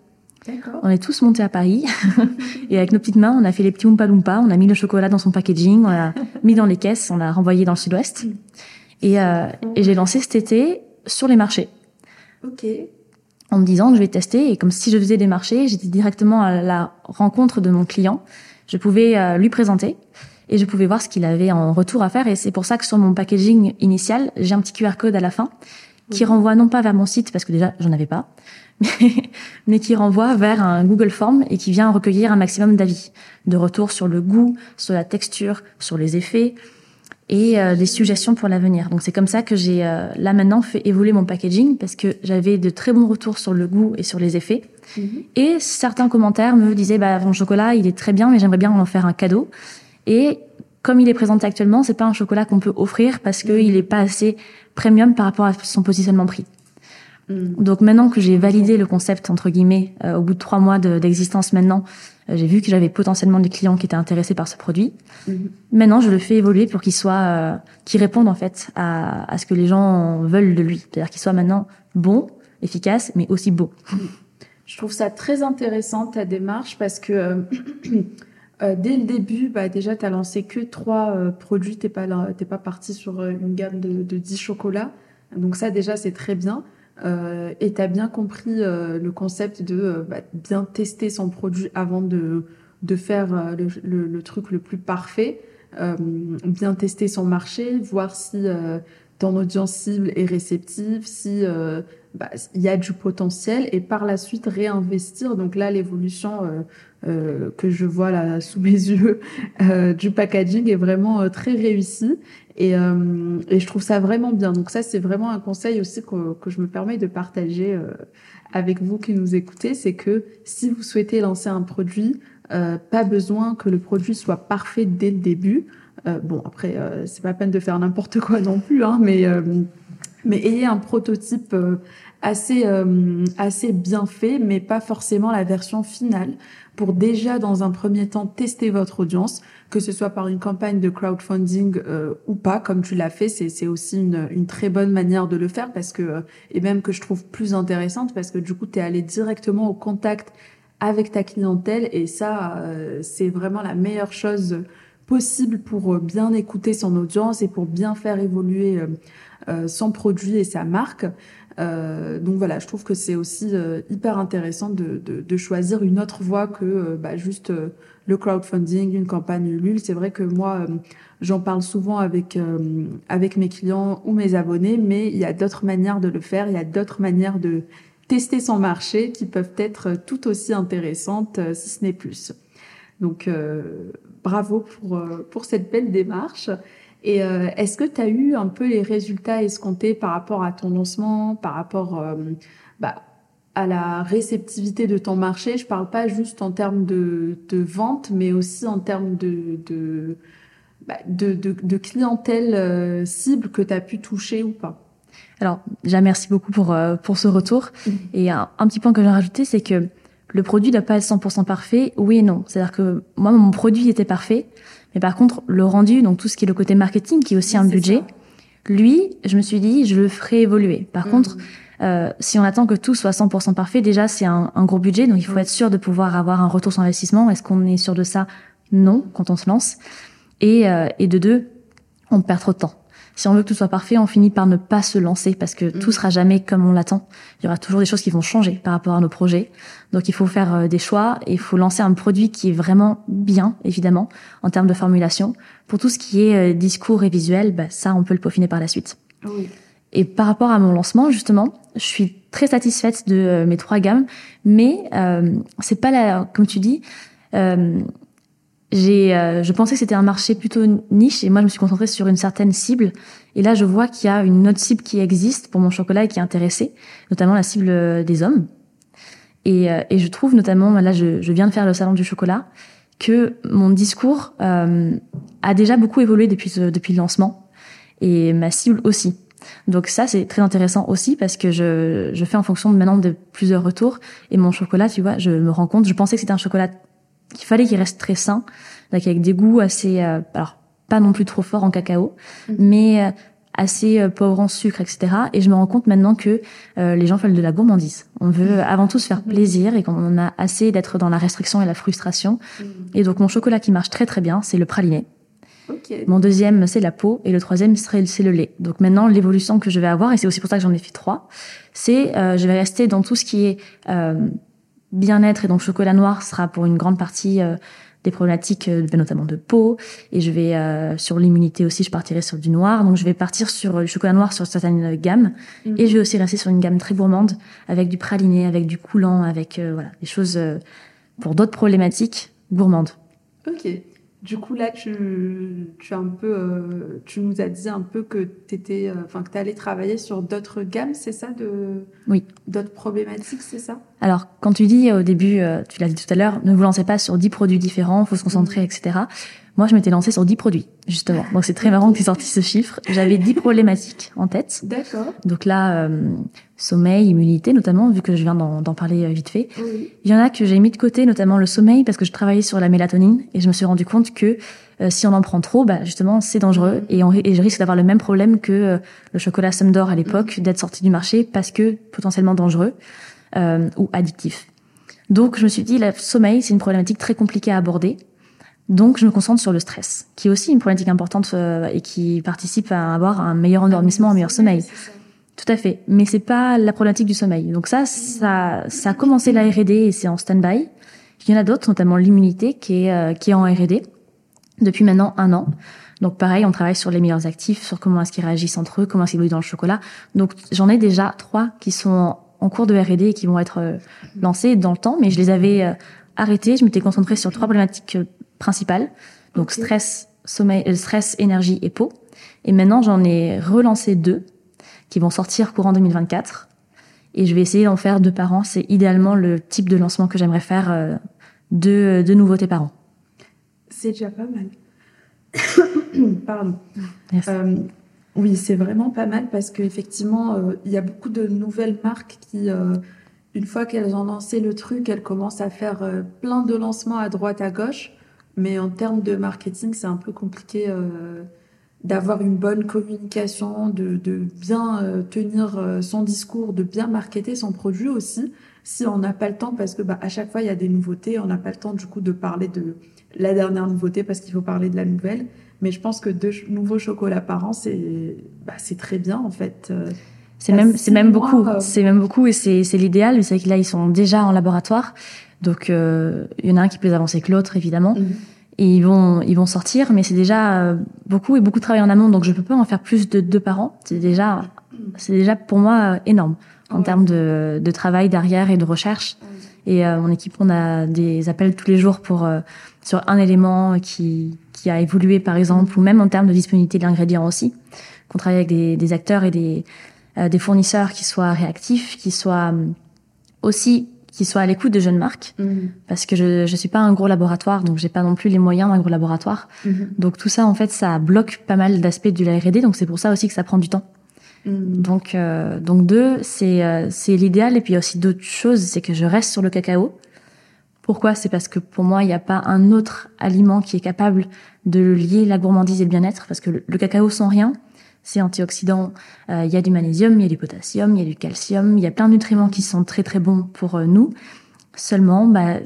On est tous montés à Paris et avec nos petites mains, on a fait les petits Oompa Loompa, on a mis le chocolat dans son packaging, on l'a mis dans les caisses, on l'a renvoyé dans le sud-ouest. Et, euh, et j'ai lancé cet été sur les marchés. Ok. En me disant que je vais tester et comme si je faisais des marchés, j'étais directement à la rencontre de mon client. Je pouvais euh, lui présenter et je pouvais voir ce qu'il avait en retour à faire. Et c'est pour ça que sur mon packaging initial, j'ai un petit QR code à la fin qui renvoie non pas vers mon site parce que déjà j'en avais pas, mais qui renvoie vers un Google Form et qui vient recueillir un maximum d'avis, de retour sur le goût, sur la texture, sur les effets et euh, des suggestions pour l'avenir. Donc c'est comme ça que j'ai euh, là maintenant fait évoluer mon packaging parce que j'avais de très bons retours sur le goût et sur les effets. Mhm. Et certains commentaires me disaient bah mon chocolat, il est très bien mais j'aimerais bien en faire un cadeau. Et comme il est présenté actuellement, c'est pas un chocolat qu'on peut offrir parce qu'il n'est pas assez premium par rapport à son positionnement prix. Mm. Donc maintenant que j'ai validé le concept entre guillemets, euh, au bout de trois mois d'existence maintenant, j'ai vu que j'avais potentiellement des clients qui étaient intéressés par ce produit. Mm. Maintenant, je le fais évoluer pour qu'il soit, euh, qu'il réponde en fait à, à, ce que les gens veulent de lui, c'est-à-dire qu'il soit maintenant bon, efficace, mais aussi beau. Mm. Je trouve ça très intéressant ta démarche parce que dès le début, bah, déjà, tu as lancé que trois produits, tu n'es pas, pas parti sur une gamme de, de 10 chocolats. Donc ça, déjà, c'est très bien. Euh, et tu as bien compris euh, le concept de euh, bah, bien tester son produit avant de, de faire euh, le, le, le, truc le plus parfait, bien tester son marché, voir si ton audience cible est réceptive, si bah, y a du potentiel et par la suite réinvestir. Donc là, l'évolution euh, que je vois là sous mes yeux euh, du packaging est vraiment très réussie. Et, euh, et je trouve ça vraiment bien. Donc ça, c'est vraiment un conseil aussi que, que je me permets de partager euh, avec vous qui nous écoutez, c'est que si vous souhaitez lancer un produit, euh, pas besoin que le produit soit parfait dès le début. Euh, bon, après, c'est pas peine de faire n'importe quoi non plus, hein, mais mais ayez un prototype assez assez bien fait, mais pas forcément la version finale pour déjà dans un premier temps tester votre audience, que ce soit par une campagne de crowdfunding euh, ou pas, comme tu l'as fait, c'est aussi une, une, très bonne manière de le faire parce que euh, et même que je trouve plus intéressante parce que du coup tu es allé directement au contact avec ta clientèle et ça euh, c'est vraiment la meilleure chose possible pour bien écouter son audience et pour bien faire évoluer son produit et sa marque. Euh, donc voilà, je trouve que c'est aussi euh, hyper intéressant de, de, de, choisir une autre voie que euh, bah, juste euh, le crowdfunding, une campagne Ulule. C'est vrai que moi, j'en parle souvent avec avec mes clients ou mes abonnés, mais il y a d'autres manières de le faire. Il y a d'autres manières de tester son marché qui peuvent être tout aussi intéressantes, si ce n'est plus. Donc bravo pour pour cette belle démarche. Et euh, est-ce que tu as eu un peu les résultats escomptés par rapport à ton lancement, par rapport euh, bah, à la réceptivité de ton marché? Je parle pas juste en termes de, de vente, mais aussi en termes de, de, bah, de, de, de, clientèle euh, cible que tu as pu toucher ou pas? Alors, déjà, merci beaucoup pour, pour ce retour. Mmh. Et un, un, petit point que j'ai rajouté, c'est que le produit ne doit pas être 100% parfait, oui et non. C'est-à-dire que moi, mon produit était parfait, mais par contre, le rendu, donc tout ce qui est le côté marketing, qui est aussi un budget, lui, je me suis dit, je le ferai évoluer. Par mm. contre, euh, si on attend que tout soit 100% parfait, déjà, c'est un, un, gros budget, donc il faut mm. être sûr de pouvoir avoir un retour sur investissement. Est-ce qu'on est sûr de ça? Non, quand on se lance. Et, euh, et de deux, on perd trop de temps si on veut que tout soit parfait, on finit par ne pas se lancer parce que tout mm. sera jamais comme on l'attend. Il y aura toujours des choses qui vont changer par rapport à nos projets. Donc il faut faire euh, des choix et il faut lancer un produit qui est vraiment bien, évidemment, en termes de formulation. Pour tout ce qui est euh, discours et visuel, bah, ça, on peut le peaufiner par la suite. Et par rapport à mon lancement, justement, je suis très satisfaite de euh, mes trois gammes, mais euh, c'est pas la, comme tu dis, euh, j'ai, euh, je pensais que c'était un marché plutôt niche et moi je me suis concentrée sur une certaine cible. Et là, je vois qu'il y a une autre cible qui existe pour mon chocolat et qui est intéressée, notamment la cible euh, des hommes. Et, euh, et je trouve notamment, là, je, je, viens de faire le salon du chocolat, que mon discours euh, a déjà beaucoup évolué depuis depuis le lancement et ma cible aussi. Donc ça, c'est très intéressant aussi parce que je, je fais en fonction maintenant de plusieurs retours et mon chocolat, tu vois, je me rends compte, je pensais que c'était un chocolat qu'il fallait qu'il reste très sain, donc avec des goûts assez, euh, alors pas non plus trop forts en cacao, mm. mais euh, assez euh, pauvres en sucre, etc. Et je me rends compte maintenant que les gens veulent de la gourmandise. On veut mm. avant tout se faire mm. plaisir et qu'on a assez d'être dans la restriction et la frustration. Et donc mon chocolat qui marche très très bien, c'est le praliné. Mon deuxième, c'est la peau. Et le troisième, c'est le lait. Donc maintenant, l'évolution que je vais avoir, et c'est aussi pour ça que j'en ai fait trois, c'est euh, je vais rester dans tout ce qui est euh, bien-être. Et donc, chocolat noir sera pour une grande partie euh, des problématiques, euh, notamment de peau. Et je vais, euh, sur l'immunité aussi, je partirai sur du noir. Donc, je vais partir sur le chocolat noir sur certaines gammes. Mhm. Et je vais aussi rester sur une gamme très gourmande, avec du praliné, avec du coulant, avec euh, voilà des choses euh, pour d'autres problématiques gourmandes. Ok. Du coup, là, tu, tu as un peu, euh, tu nous as dit un peu que t'étais, euh, enfin, que t'allais travailler sur d'autres gammes, c'est ça, de, Oui. d'autres problématiques, c'est ça? Alors, quand tu dis au début, euh, tu l'as dit tout à l'heure, ne vous lancez pas sur 10 produits différents, faut se concentrer, etc. Moi, je m'étais lancée sur 10 produits, justement. Donc, c'est très marrant que tu aies sorti ce chiffre. J'avais 10 problématiques en tête. D'accord. Donc là, euh, sommeil, immunité, notamment, vu que je viens d'en parler euh, vite fait. Oui. Il y en a que j'ai mis de côté, notamment le sommeil, parce que je travaillais sur la mélatonine et je me suis rendu compte que euh, si on en prend trop, bah, justement, c'est dangereux et, on, et je risque d'avoir le même problème que euh, le chocolat Somme d'or à l'époque, d'être sorti du marché parce que potentiellement dangereux euh, ou addictif. Donc, je me suis dit, le sommeil, c'est une problématique très compliquée à aborder. Donc, je me concentre sur le stress, qui est aussi une problématique importante euh, et qui participe à avoir un meilleur endormissement, un meilleur sommeil. Tout à fait. Mais c'est pas la problématique du sommeil. Donc ça, ça, ça a commencé la R&D et c'est en stand-by. Il y en a d'autres, notamment l'immunité qui est, euh, qui est en R&D depuis maintenant un an. Donc pareil, on travaille sur les meilleurs actifs, sur comment est-ce qu'ils réagissent entre eux, comment est-ce qu'ils dans le chocolat. Donc j'en ai déjà trois qui sont en, cours de R&D et qui vont être euh, lancés dans le temps, mais je les avais euh, arrêtés. Je m'étais concentrée sur trois problématiques euh, principales. Donc stress, sommeil, stress, énergie et peau. Et maintenant, j'en ai relancé deux qui vont sortir courant 2024. Et je vais essayer d'en faire deux par an. C'est idéalement le type de lancement que j'aimerais faire euh, deux, deux nouveautés par an. C'est déjà pas mal. Pardon. Merci. Euh, oui, c'est vraiment pas mal parce qu'effectivement, euh, il y a beaucoup de nouvelles marques qui, euh, une fois qu'elles ont lancé le truc, elles commencent à faire plein de lancements à droite, à gauche. Mais en termes de marketing, c'est un peu compliqué d'avoir une bonne communication, de, de bien euh, tenir euh, son discours, de bien marketer son produit aussi. Si on n'a pas le temps, parce que bah, à chaque fois il y a des nouveautés, on n'a pas le temps du coup de parler de la dernière nouveauté parce qu'il faut parler de la nouvelle. Mais je pense que deux nouveaux chocolats par an, c'est bah, c'est très bien en fait. Euh, C'est même, c'est même beaucoup. C'est même beaucoup et c'est, c'est l'idéal. Mais c'est que là, ils sont déjà en laboratoire. Donc, euh, il y en a un qui est plus avancé que l'autre, évidemment. Et ils vont, ils vont sortir, mais c'est déjà euh, beaucoup et beaucoup de travail en amont. Donc, je peux pas en faire plus de deux par an. C'est déjà, c'est déjà pour moi euh, énorme en Ouais. termes de, de travail derrière et de recherche. Et euh, mon équipe, on a des appels tous les jours pour euh, sur un élément qui qui a évolué par exemple, ou même en termes de disponibilité de l'ingrédient aussi. Qu'on travaille avec des, des acteurs et des euh, des fournisseurs qui soient réactifs, qui soient euh, aussi qui soient à l'écoute de jeunes marques, Mhm. parce que je je suis pas un gros laboratoire, donc j'ai pas non plus les moyens d'un gros laboratoire. Mhm. Donc tout ça en fait, ça bloque pas mal d'aspects de la R&D, donc c'est pour ça aussi que ça prend du temps. Mhm. Donc, euh, donc deux, c'est euh, c'est l'idéal. Et puis il y a aussi d'autres choses, c'est que je reste sur le cacao. Pourquoi? C'est parce que pour moi, il n'y a pas un autre aliment qui est capable de lier la gourmandise et le bien-être. Parce que le, le cacao sans rien, c'est antioxydant. Euh, Il y a du magnésium, il y a du potassium, il y a du calcium, il y a plein de nutriments qui sont très très bons pour euh, nous. Seulement, bah,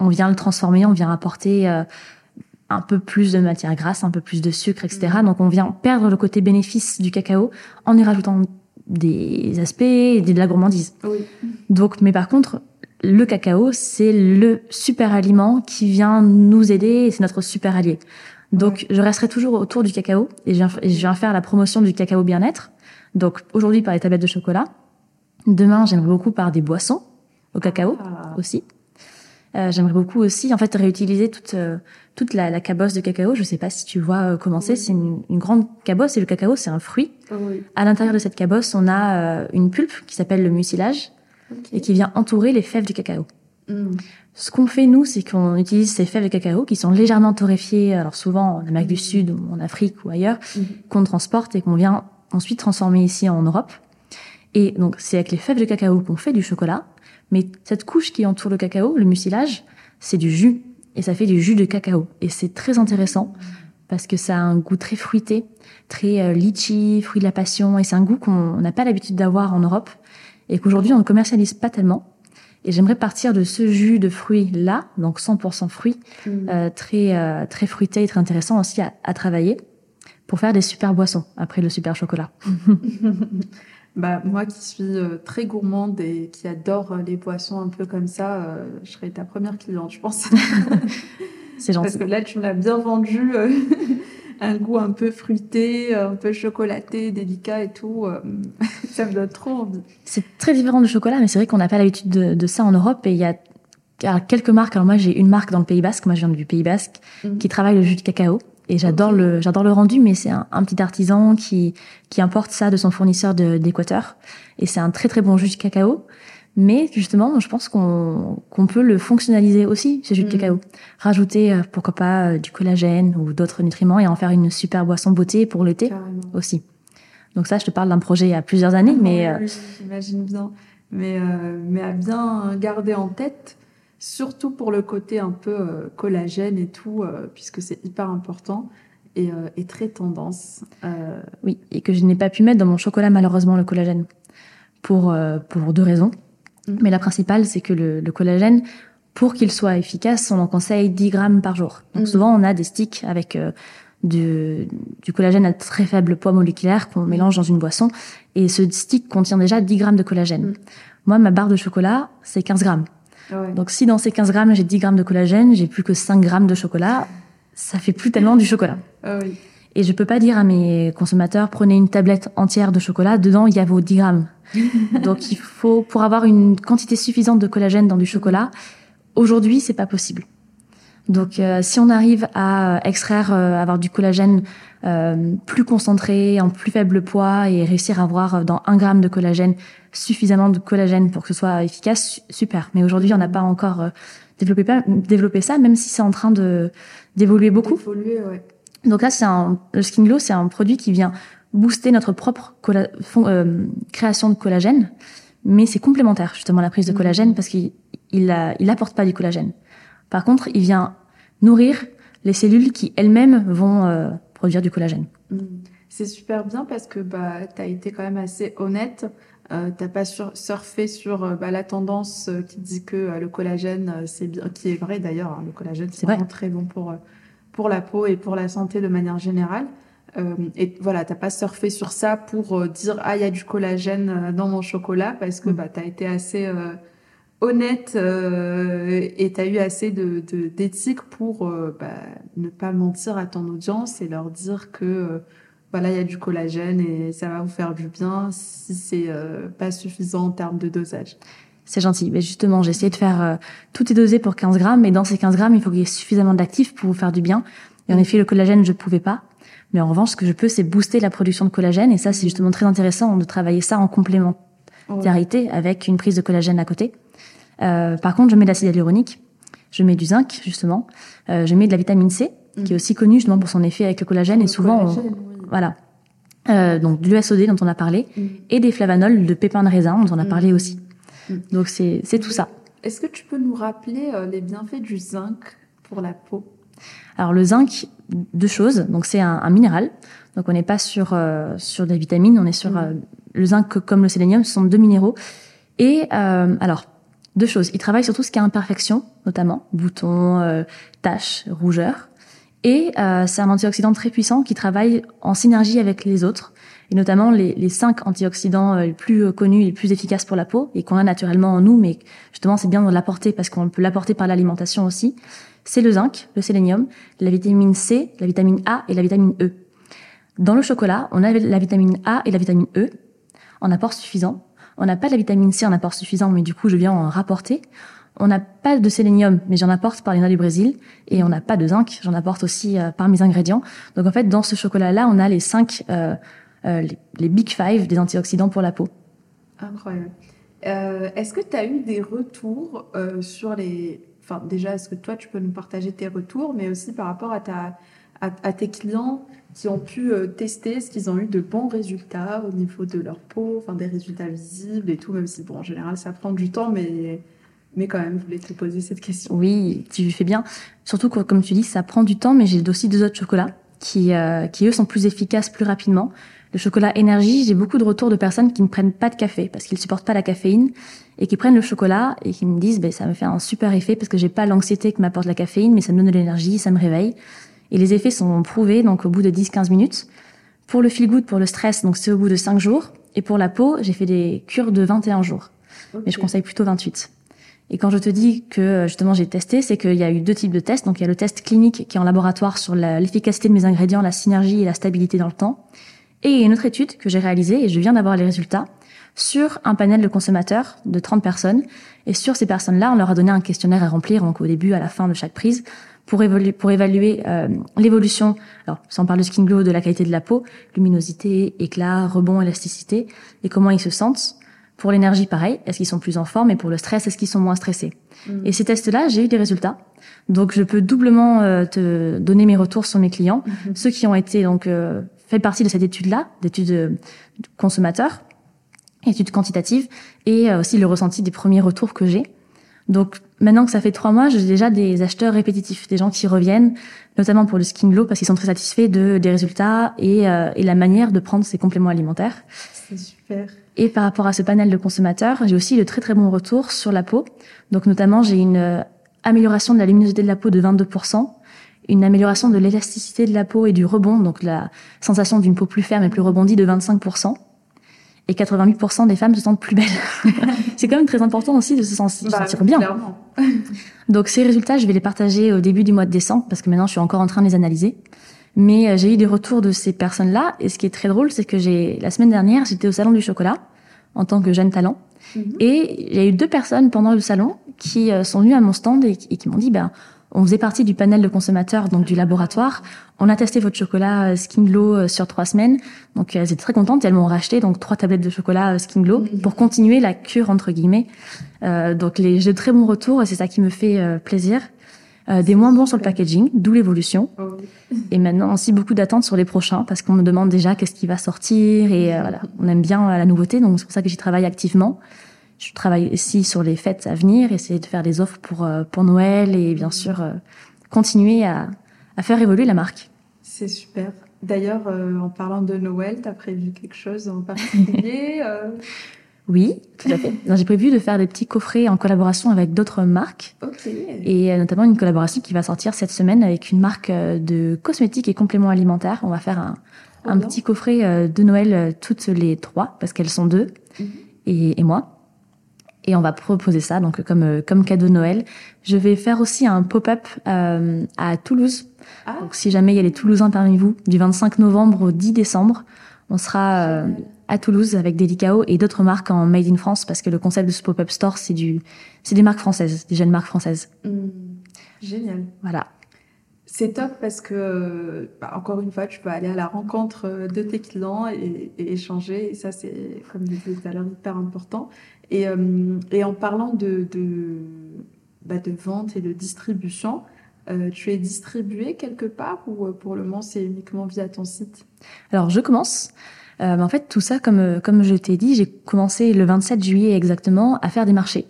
on vient le transformer, on vient apporter euh, un peu plus de matière grasse, un peu plus de sucre, etc. Donc on vient perdre le côté bénéfice du cacao en y rajoutant des aspects et de la gourmandise. Oui. Donc, mais par contre, le cacao, c'est le super aliment qui vient nous aider et c'est notre super allié. Donc, je resterai toujours autour du cacao et je viens, et je viens faire la promotion du cacao bien-être. Donc, aujourd'hui par les tablettes de chocolat. Demain, j'aimerais beaucoup par des boissons au cacao Ah. aussi. Euh, j'aimerais beaucoup aussi, en fait, réutiliser toute euh, toute la, la cabosse de cacao. Je sais pas si tu vois euh, comment c'est. Oui. C'est une, une grande cabosse et le cacao, c'est un fruit. Oui. À l'intérieur de cette cabosse, on a euh, une pulpe qui s'appelle le mucilage et qui vient entourer les fèves du cacao. Mhm. Ce qu'on fait nous, c'est qu'on utilise ces fèves de cacao qui sont légèrement torréfiées, alors souvent en Amérique du Sud ou en Afrique ou ailleurs, Mhm. qu'on transporte et qu'on vient ensuite transformer ici en Europe. Et donc c'est avec les fèves de cacao qu'on fait du chocolat, mais cette couche qui entoure le cacao, le mucilage, c'est du jus et ça fait du jus de cacao et c'est très intéressant parce que ça a un goût très fruité, très euh, litchi, fruit de la passion et c'est un goût qu'on n'a pas l'habitude d'avoir en Europe et qu'aujourd'hui on ne commercialise pas tellement. Et j'aimerais partir de ce jus de fruits là, donc 100% fruits, très très fruité et très intéressant aussi à, à travailler pour faire des super boissons après le super chocolat. Bah, moi qui suis euh, très gourmande et qui adore euh, les boissons un peu comme ça, euh, je serais ta première cliente, je pense. C'est gentil. Parce que là, tu me l'as bien vendu. Un goût un peu fruité, un peu chocolaté, délicat et tout. ça me donne trop envie. C'est très différent du chocolat, mais c'est vrai qu'on n'a pas l'habitude de, de, ça en Europe. Et il y a quelques marques. Alors moi, j'ai une marque dans le Pays Basque. Moi, je viens du Pays Basque, mhm. qui travaille le jus de cacao. Et j'adore le j'adore le rendu, mais c'est un, petit artisan qui qui importe ça de son fournisseur d'Équateur. Et c'est un très très bon jus de cacao. Mais justement, je pense qu'on qu'on peut le fonctionnaliser aussi ce jus de mm. cacao, rajouter euh, pourquoi pas euh, du collagène ou d'autres nutriments et en faire une super boisson beauté pour l'été aussi. Donc ça, je te parle d'un projet il y a plusieurs années, mais euh, j'imagine bien. Mais mais à bien garder en tête surtout pour le côté un peu euh, collagène et tout, euh, puisque c'est hyper important et, euh, et très tendance. Oui, et que je n'ai pas pu mettre dans mon chocolat malheureusement le collagène pour pour deux raisons. Mm. Mais la principale, c'est que le, le collagène, pour qu'il soit efficace, on en conseille 10 grammes par jour. Donc mm. souvent, on a des sticks avec du, du, collagène à très faible poids moléculaire qu'on mm. mélange dans une boisson. Et ce stick contient déjà 10 grammes de collagène. Moi, ma barre de chocolat, c'est 15 grammes. Donc si dans ces 15 grammes, j'ai 10 grammes de collagène, j'ai plus que 5 grammes de chocolat, ça fait plus tellement du chocolat. Ah Et je peux pas dire à mes consommateurs, prenez une tablette entière de chocolat, dedans il y a vos 10 grammes. Donc il faut, pour avoir une quantité suffisante de collagène dans du chocolat, aujourd'hui c'est pas possible. Donc euh, si on arrive à extraire, euh, avoir du collagène euh, plus concentré, en plus faible poids et réussir à avoir dans un gramme de collagène suffisamment de collagène pour que ce soit efficace, super. Mais aujourd'hui, on n'a pas encore euh, développé, développé ça, même si c'est en train de d'évoluer beaucoup. ouais. Donc là, c'est un, le Skin Glow, c'est un produit qui vient booster notre propre euh, création de collagène, mais c'est complémentaire justement à la prise de mmh. collagène parce qu'il il, il apporte pas du collagène. Par contre, il vient nourrir les cellules qui elles-mêmes vont euh, produire du collagène. Mmh. C'est super bien parce que bah, tu as été quand même assez honnête euh, t'as pas surfé sur euh, bah, la tendance qui dit que le collagène c'est bien, qui est vrai d'ailleurs. Hein, le collagène c'est vraiment très bon pour pour la peau et pour la santé de manière générale. et voilà, t'as pas surfé sur ça pour dire ah il y a du collagène dans mon chocolat parce que mm. bah t'as été assez honnête et t'as eu assez de d'éthique pour bah, ne pas mentir à ton audience et leur dire que voilà, il y a du collagène et ça va vous faire du bien si c'est euh, pas suffisant en termes de dosage. C'est gentil. Mais justement, j'ai essayé de faire euh, tout est dosé pour 15 grammes, mais dans ces 15 grammes, il faut qu'il y ait suffisamment d'actifs pour vous faire du bien. Et en effet, le collagène, je pouvais pas. Mais en revanche, ce que je peux, c'est booster la production de collagène. Et ça, c'est justement très intéressant de travailler ça en complémentarité avec une prise de collagène à côté. Euh, par contre, je mets de l'acide hyaluronique, je mets du zinc, justement, euh, je mets de la vitamine C, qui est mm. aussi connue justement pour son effet avec le collagène. et souvent, voilà. Euh, donc de l'USOD dont on a parlé mm. et des flavanols de pépins de raisin dont on a mm. parlé aussi. Mm. Donc c'est c'est tout ça. Est-ce que tu peux nous rappeler euh, les bienfaits du zinc pour la peau? Alors le zinc, deux choses. Donc c'est un, un, minéral. Donc on n'est pas sur euh, sur des vitamines, on est sur euh, le zinc comme le sélénium, ce sont deux minéraux. Et euh, alors deux choses. Il travaille sur tout ce qui est imperfection, notamment boutons, taches, rougeurs. Et euh, c'est un antioxydant très puissant qui travaille en synergie avec les autres, et notamment les, les cinq antioxydants euh, les plus euh, connus et les plus efficaces pour la peau, et qu'on a naturellement en nous, mais justement c'est bien de l'apporter parce qu'on peut l'apporter par l'alimentation aussi. C'est le zinc, le sélénium, la vitamine C, la vitamine A et la vitamine E. Dans le chocolat, on a la vitamine A et la vitamine E en apport suffisant. On n'a pas la vitamine C en apport suffisant, mais du coup, je viens en rapporter. On n'a pas de sélénium, mais j'en apporte par les noix du Brésil. Et on n'a pas de zinc, j'en apporte aussi euh, par mes ingrédients. Donc en fait, dans ce chocolat-là, on a les cinq, euh, euh, les, big five des antioxydants pour la peau. Incroyable. est-ce que tu as eu des retours sur les... Enfin, déjà, est-ce que toi, tu peux nous partager tes retours, mais aussi par rapport à, ta, à, tes clients qui ont pu tester, est-ce qu'ils ont eu de bons résultats au niveau de leur peau, enfin des résultats visibles et tout, même si, bon, en général, ça prend du temps, mais mais quand même, je voulais te poser cette question. Oui, tu fais bien. Surtout que, comme tu dis, ça prend du temps, mais j'ai aussi deux autres chocolats qui, euh, qui eux sont plus efficaces plus rapidement. Le chocolat énergie, j'ai beaucoup de retours de personnes qui ne prennent pas de café parce qu'ils supportent pas la caféine et qui prennent le chocolat et qui me disent ben ça me fait un super effet parce que j'ai pas l'anxiété que m'apporte la caféine mais ça me donne de l'énergie, ça me réveille. Et les effets sont prouvés donc au bout de 10-15 minutes. Pour le feel good, pour le stress, donc c'est au bout de 5 jours et pour la peau, j'ai fait des cures de 21 jours. Mais je conseille plutôt 28. Et quand je te dis que justement j'ai testé, c'est qu'il y a eu deux types de tests. Donc il y a le test clinique qui est en laboratoire sur l'efficacité de mes ingrédients, la synergie et la stabilité dans le temps. Et il y a une autre étude que j'ai réalisée et je viens d'avoir les résultats sur un panel de consommateurs de 30 personnes. Et sur ces personnes-là, on leur a donné un questionnaire à remplir, donc au début, à la fin de chaque prise, pour évaluer, pour évaluer euh, l'évolution. Alors, si on parle de skin glow, de la qualité de la peau, luminosité, éclat, rebond, élasticité, et comment ils se sentent. Pour l'énergie, pareil. Est-ce qu'ils sont plus en forme Et pour le stress, est-ce qu'ils sont moins stressés? Mm. Et ces tests-là, j'ai eu des résultats. Donc, je peux doublement euh, te donner mes retours sur mes clients. Mm-hmm. Ceux qui ont été donc euh, fait partie de cette étude-là, d'études euh, consommateurs, études quantitatives, et euh, aussi le ressenti des premiers retours que j'ai. Donc maintenant que ça fait trois mois, j'ai déjà des acheteurs répétitifs, des gens qui reviennent, notamment pour le skin glow, parce qu'ils sont très satisfaits de, des résultats et, euh, et la manière de prendre ces compléments alimentaires. C'est super. Et par rapport à ce panel de consommateurs, j'ai aussi de très très bons retours sur la peau. Donc notamment, j'ai une amélioration de la luminosité de la peau de 22%, une amélioration de l'élasticité de la peau et du rebond, donc la sensation d'une peau plus ferme et plus rebondie de 25%. Et 88% des femmes se sentent plus belles. c'est quand même très important aussi de se bah, sentir, bien. donc ces résultats, je vais les partager au début du mois de décembre parce que maintenant je suis encore en train de les analyser. Mais euh, j'ai eu des retours de ces personnes-là et ce qui est très drôle, c'est que j'ai la semaine dernière, j'étais au salon du chocolat en tant que jeune talent. Mhm. Et il y a eu deux personnes pendant le salon qui euh, sont venues à mon stand et, qui m'ont dit, ben, on faisait partie du panel de consommateurs, donc du laboratoire. On a testé votre chocolat euh, Skin Glow euh, sur trois semaines. Donc elles étaient très contentes elles m'ont racheté donc trois tablettes de chocolat euh, Skin Glow pour continuer la cure entre guillemets. Euh, donc les, j'ai de très bons retours et c'est ça qui me fait plaisir. Euh, des moins bons sur le packaging, d'où l'évolution. Oh et maintenant aussi beaucoup d'attentes sur les prochains parce qu'on me demande déjà qu'est-ce qui va sortir et voilà, on aime bien la nouveauté donc c'est pour ça que j'y travaille activement je travaille aussi sur les fêtes à venir, essayer de faire des offres pour, euh, pour Noël et bien sûr euh, continuer à, à faire évoluer la marque. C'est super. D'ailleurs, euh, en parlant de Noël, tu as prévu quelque chose en particulier Oui, tout à fait. J'ai prévu de faire des petits coffrets en collaboration avec d'autres marques. Et notamment une collaboration qui va sortir cette semaine avec une marque de cosmétiques et compléments alimentaires. On va faire un, un petit coffret de Noël toutes les trois, parce qu'elles sont deux, mhm. et, et moi et on va proposer ça donc comme euh, comme cadeau de Noël. Je vais faire aussi un pop-up euh, à Toulouse. Ah. Donc si jamais il y a les Toulousains parmi vous, du 25 novembre au 10 décembre, on sera euh, à Toulouse avec Delicao et d'autres marques en Made in France parce que le concept de ce pop-up store c'est du c'est des marques françaises, des jeunes marques françaises. Mmh. Génial. Voilà. C'est top parce que, bah, encore une fois, tu peux aller à la rencontre de tes clients et, et échanger. Et ça, c'est, comme je disais tout à l'heure, hyper important. Et, euh, et en parlant de, de, bah, de vente et de distribution, euh, tu es distribué quelque part ou euh, pour le moment c'est uniquement via ton site? Alors je commence. Euh, en fait, tout ça, comme, comme je t'ai dit, j'ai commencé le 27 juillet exactement à faire des marchés.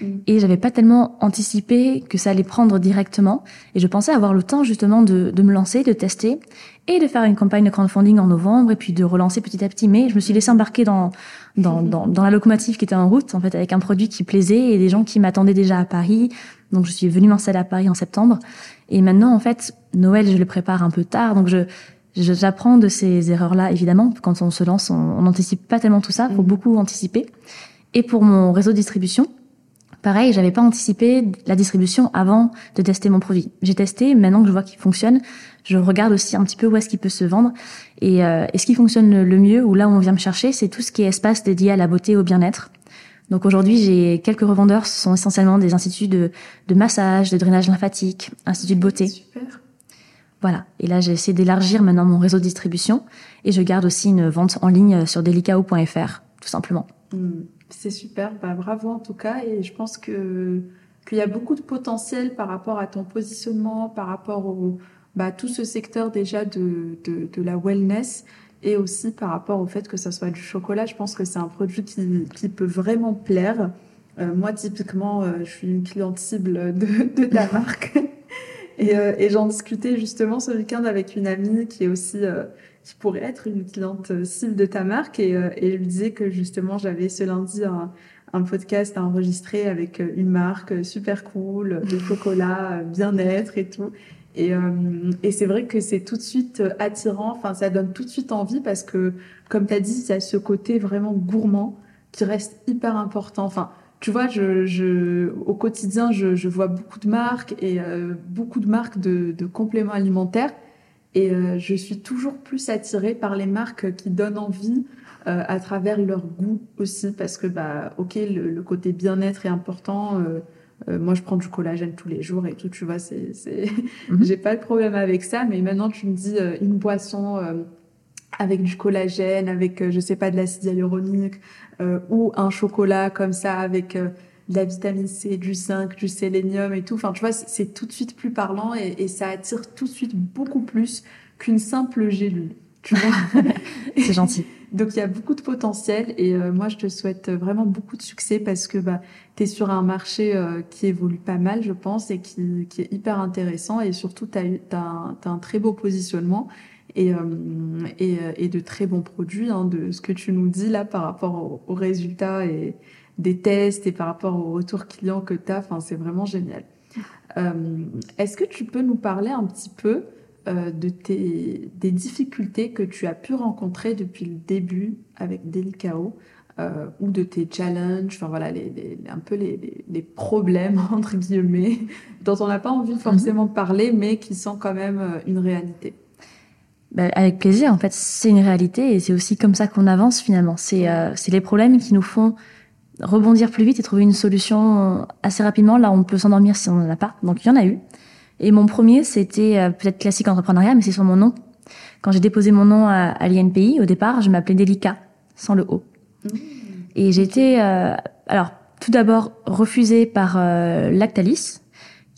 Mm. Et j'avais pas tellement anticipé que ça allait prendre directement. Et je pensais avoir le temps justement de, de me lancer, de tester et de faire une campagne de crowdfunding en novembre et puis de relancer petit à petit. Mais je me suis laissée embarquer dans, dans, dans, dans la locomotive qui était en route, en fait, avec un produit qui plaisait et des gens qui m'attendaient déjà à Paris. Donc je suis venue m'installer à Paris en septembre. Et maintenant, en fait, Noël, je le prépare un peu tard. Donc je j'apprends de ces erreurs-là, évidemment. Quand on se lance, on n'anticipe pas tellement tout ça. Il faut mm. beaucoup anticiper. Et pour mon réseau de distribution, Pareil, j'avais pas anticipé la distribution avant de tester mon produit. J'ai testé, maintenant que je vois qu'il fonctionne, je regarde aussi un petit peu où est-ce qu'il peut se vendre. Et, euh, ce qui fonctionne le mieux, ou là où on vient me chercher, c'est tout ce qui est espace dédié à la beauté et au bien-être. Donc aujourd'hui, j'ai quelques revendeurs, ce sont essentiellement des instituts de, de massage, de drainage lymphatique, instituts de beauté. Super. Voilà. Et là, j'ai essayé d'élargir maintenant mon réseau de distribution et je garde aussi une vente en ligne sur delicao.fr, tout simplement. Hmm. C'est super, bah, bravo en tout cas. Et je pense que qu'il y a beaucoup de potentiel par rapport à ton positionnement, par rapport au bah, tout ce secteur déjà de, de, de, la wellness et aussi par rapport au fait que ça soit du chocolat. Je pense que c'est un produit qui, qui peut vraiment plaire. Euh, moi, typiquement, euh, je suis une cliente cible de, de ta marque. Et, euh, et j'en discutais justement ce week-end avec une amie qui est aussi euh, qui pourrait être une cliente euh, cible de ta marque et, et je lui disais que justement j'avais ce lundi un, un podcast à enregistrer avec une marque super cool de chocolat, bien-être et tout. Et, et c'est vrai que c'est tout de suite attirant, enfin ça donne tout de suite envie parce que comme tu as dit, il y a ce côté vraiment gourmand qui reste hyper important. Enfin, tu vois, je, je, au quotidien, je, je vois beaucoup de marques et euh, beaucoup de marques de, de compléments alimentaires. Et euh, je suis toujours plus attirée par les marques qui donnent envie euh, à travers leur goût aussi, parce que bah, ok, le, le côté bien-être est important. Euh, euh, moi, je prends du collagène tous les jours et tout, tu vois, c'est, c'est, mm-hmm. j'ai pas de problème avec ça. Mais maintenant, tu me dis une boisson avec du collagène, avec, je sais pas, de l'acide hyaluronique, euh, ou un chocolat comme ça avec euh, de la vitamine C, du zinc, du sélénium et tout. Enfin, tu vois, c'est tout de suite plus parlant et, et, ça attire tout de suite beaucoup plus qu'une simple gélule. Tu vois C'est gentil. Donc il y a beaucoup de potentiel et euh, moi je te souhaite vraiment beaucoup de succès parce que bah tu es sur un marché euh, qui évolue pas mal je pense et qui, qui est hyper intéressant et surtout tu as, as, as, un très beau positionnement et, euh, et, euh, et, de très bons produits, hein, de ce que tu nous dis là par rapport aux, résultats et des tests et par rapport aux retours clients que tu as. Enfin, c'est vraiment génial. Euh, Est-ce que tu peux nous parler un petit peu euh, de tes, des difficultés que tu as pu rencontrer depuis le début avec Delicao euh, ou de tes challenges, enfin voilà, les, les, un peu les, les, les, problèmes entre guillemets dont on n'a pas envie forcément de parler, mais qui sont quand même une réalité? Bah, avec plaisir. En fait, c'est une réalité et c'est aussi comme ça qu'on avance finalement. C'est euh, c'est les problèmes qui nous font rebondir plus vite et trouver une solution assez rapidement. Là, on peut s'endormir si on n'en a pas. Donc, il y en a eu. Et mon premier, c'était euh, peut-être classique entrepreneuriat, mais c'est sur mon nom. Quand j'ai déposé mon nom à, à l'INPI, au départ, je m'appelais Delica, sans le O. Mmh. Et j'étais, euh, alors, tout d'abord refusée par euh, Lactalis,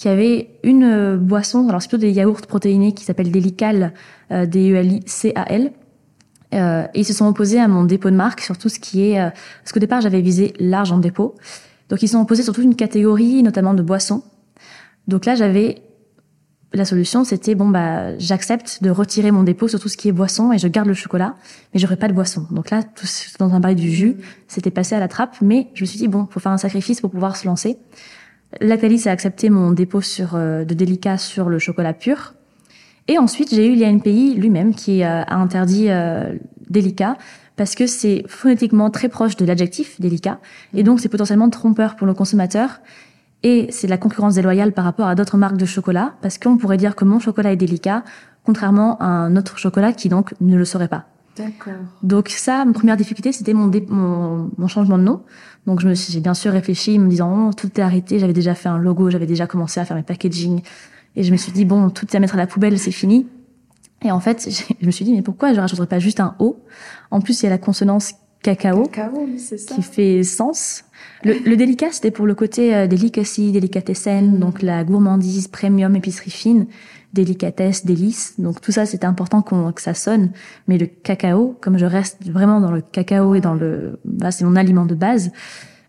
qui avait une euh, boisson, alors c'est plutôt des yaourts protéinés qui s'appellent Delical, euh, D-E-L-I-C-A-L. Euh, et ils se sont opposés à mon dépôt de marque sur tout ce qui est... Euh, parce qu'au départ, j'avais visé large en dépôt. Donc ils se sont opposés sur toute une catégorie, notamment de boissons. Donc là, j'avais... La solution, c'était, bon, bah, j'accepte de retirer mon dépôt sur tout ce qui est boisson et je garde le chocolat, mais j'aurai pas de boisson. Donc là, tout dans un bail du jus, c'était passé à la trappe, mais je me suis dit, bon, faut faire un sacrifice pour pouvoir se lancer. Lactalis a accepté mon dépôt sur, euh, de délicat sur le chocolat pur. Et ensuite, j'ai eu l'INPI lui-même qui euh, a interdit euh, délicat parce que c'est phonétiquement très proche de l'adjectif délicat et donc c'est potentiellement trompeur pour le consommateur et c'est de la concurrence déloyale par rapport à d'autres marques de chocolat parce qu'on pourrait dire que mon chocolat est délicat contrairement à un autre chocolat qui donc ne le serait pas. D'accord. Donc ça, ma première difficulté, c'était mon, mon, mon, changement de nom. Donc je me j'ai bien sûr réfléchi, me disant oh, tout est arrêté. J'avais déjà fait un logo, j'avais déjà commencé à faire mes packaging, et je me suis dit bon, tout est à mettre à la poubelle, c'est fini. Et en fait, je me suis dit mais pourquoi je rajouterais pas juste un O? En plus, il y a la consonance cacao, cacao ça. qui fait sens. Le, le délicat, c'était pour le côté euh, delicacy, délicatessen, mmh. donc la gourmandise, premium, épicerie fine délicatesse, délice. Donc tout ça, c'était important que ça sonne. Mais le cacao, comme je reste vraiment dans le cacao et dans le, bah, c'est mon aliment de base,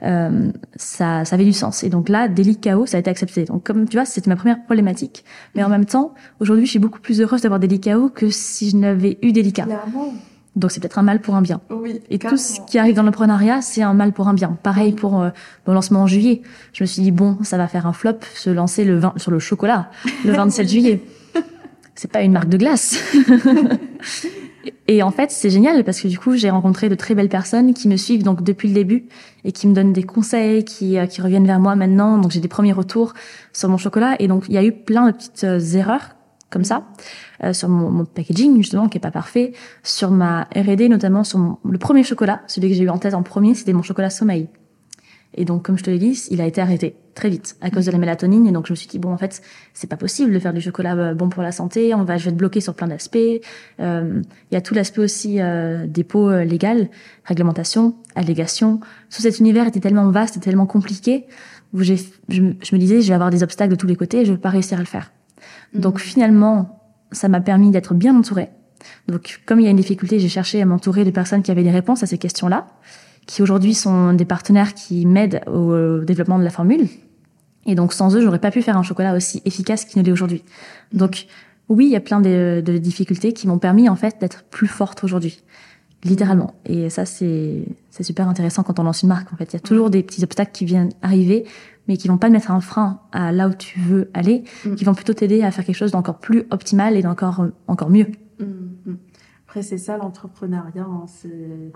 euh, ça, ça avait du sens. Et donc là, délicao, ça a été accepté. Donc comme tu vois, c'était ma première problématique. Mais en même temps, aujourd'hui, je suis beaucoup plus heureuse d'avoir délicao que si je n'avais eu délicat. Donc c'est peut-être un mal pour un bien. Oui, et carrément. tout ce qui arrive dans l'entrepreneuriat, c'est un mal pour un bien. Pareil pour euh, mon lancement en juillet. Je me suis dit bon, ça va faire un flop, se lancer le 20 sur le chocolat le 27 juillet. C'est pas une marque de glace. et en fait, c'est génial parce que du coup, j'ai rencontré de très belles personnes qui me suivent donc depuis le début et qui me donnent des conseils, qui, euh, qui reviennent vers moi maintenant. Donc j'ai des premiers retours sur mon chocolat et donc il y a eu plein de petites euh, erreurs comme ça euh, sur mon, mon, packaging justement qui est pas parfait, sur ma R&D notamment sur mon, le premier chocolat, celui que j'ai eu en tête en premier, c'était mon chocolat sommeil. Et donc comme je te l'ai dit, il a été arrêté très vite à cause de la mélatonine et donc je me suis dit bon en fait c'est pas possible de faire du chocolat euh, bon pour la santé, on va je vais être bloqué sur plein d'aspects. Euh, il y a tout l'aspect aussi euh, dépôt euh, légal, réglementation, allégation. Tout cet univers était tellement vaste et tellement compliqué où j'ai je, me disais je vais avoir des obstacles de tous les côtés et je vais pas réussir à le faire. Donc finalement, ça m'a permis d'être bien entourée. Donc comme il y a une difficulté, j'ai cherché à m'entourer de personnes qui avaient des réponses à ces questions-là, qui aujourd'hui sont des partenaires qui m'aident au développement de la formule. Et donc sans eux, j'aurais pas pu faire un chocolat aussi efficace qu'il ne l'est aujourd'hui. Donc oui, il y a plein de, de difficultés qui m'ont permis en fait d'être plus forte aujourd'hui, littéralement. Et ça c'est c'est super intéressant quand on lance une marque. En fait, il y a toujours des petits obstacles qui viennent arriver, mais qui vont pas mettre un frein à là où tu veux aller, Mm. qui vont plutôt t'aider à faire quelque chose d'encore plus optimal et d'encore encore mieux. Mhm. Après, c'est ça l'entrepreneuriat. hein, C'est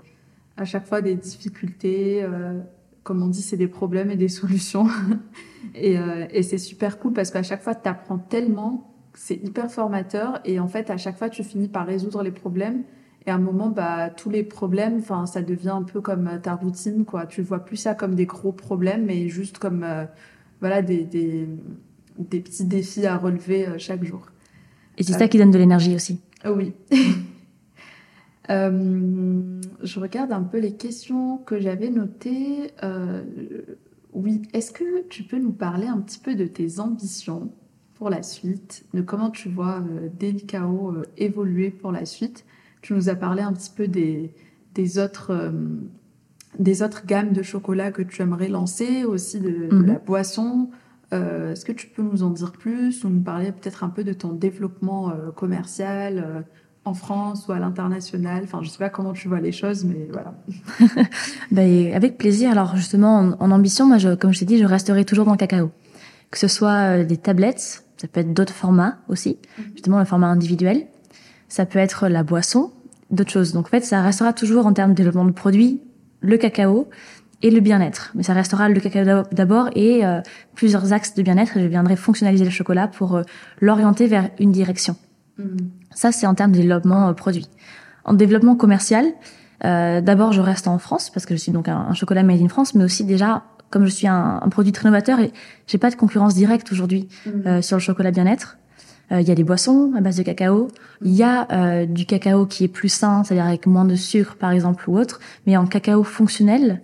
à chaque fois des difficultés. euh, comme on dit, c'est des problèmes et des solutions. et euh, et c'est super cool parce qu'à chaque fois, tu apprends tellement. C'est hyper formateur. Et en fait, à chaque fois, tu finis par résoudre les problèmes. Et à un moment, bah, tous les problèmes, enfin, ça devient un peu comme euh, ta routine, quoi. Tu vois plus ça comme des gros problèmes, mais juste comme, euh, voilà, des, des, des petits défis à relever euh, chaque jour. Et c'est ça qui donne de l'énergie aussi. Ah Oui. Je regarde un peu les questions que j'avais notées. Oui, est-ce que tu peux nous parler un petit peu de tes ambitions pour la suite, de comment tu vois Delicao évoluer pour la suite? Tu nous as parlé un petit peu des, des autres euh, des autres gammes de chocolat que tu aimerais lancer, aussi de, de Mhm. la boisson. Euh, Est-ce que tu peux nous en dire plus ou nous parler peut-être un peu de ton développement euh, commercial euh, en France ou à l'international? Enfin, je sais pas comment tu vois les choses, mais voilà. Ben, avec plaisir. Alors justement, en, en ambition, moi, je, comme je t'ai dit, je resterai toujours dans le cacao. Que ce soit des tablettes, ça peut être d'autres formats aussi, Mhm. justement le format individuel. Ça peut être la boisson, d'autres choses. Donc en fait, ça restera toujours en termes de développement de produits, le cacao et le bien-être. Mais ça restera le cacao d'ab- d'abord et euh, plusieurs axes de bien-être. Et je viendrai fonctionnaliser le chocolat pour euh, l'orienter vers une direction. Mhm. Ça, c'est en termes de développement euh, produit. En développement commercial, euh, d'abord, je reste en France parce que je suis donc un, un chocolat made in France, mais aussi déjà, comme je suis un, un produit très novateur, et j'ai pas de concurrence directe aujourd'hui euh, sur le chocolat bien-être. Euh, Il y a des boissons à base de cacao. Il y a euh, du cacao qui est plus sain, c'est-à-dire avec moins de sucre, par exemple, ou autre. Mais en cacao fonctionnel,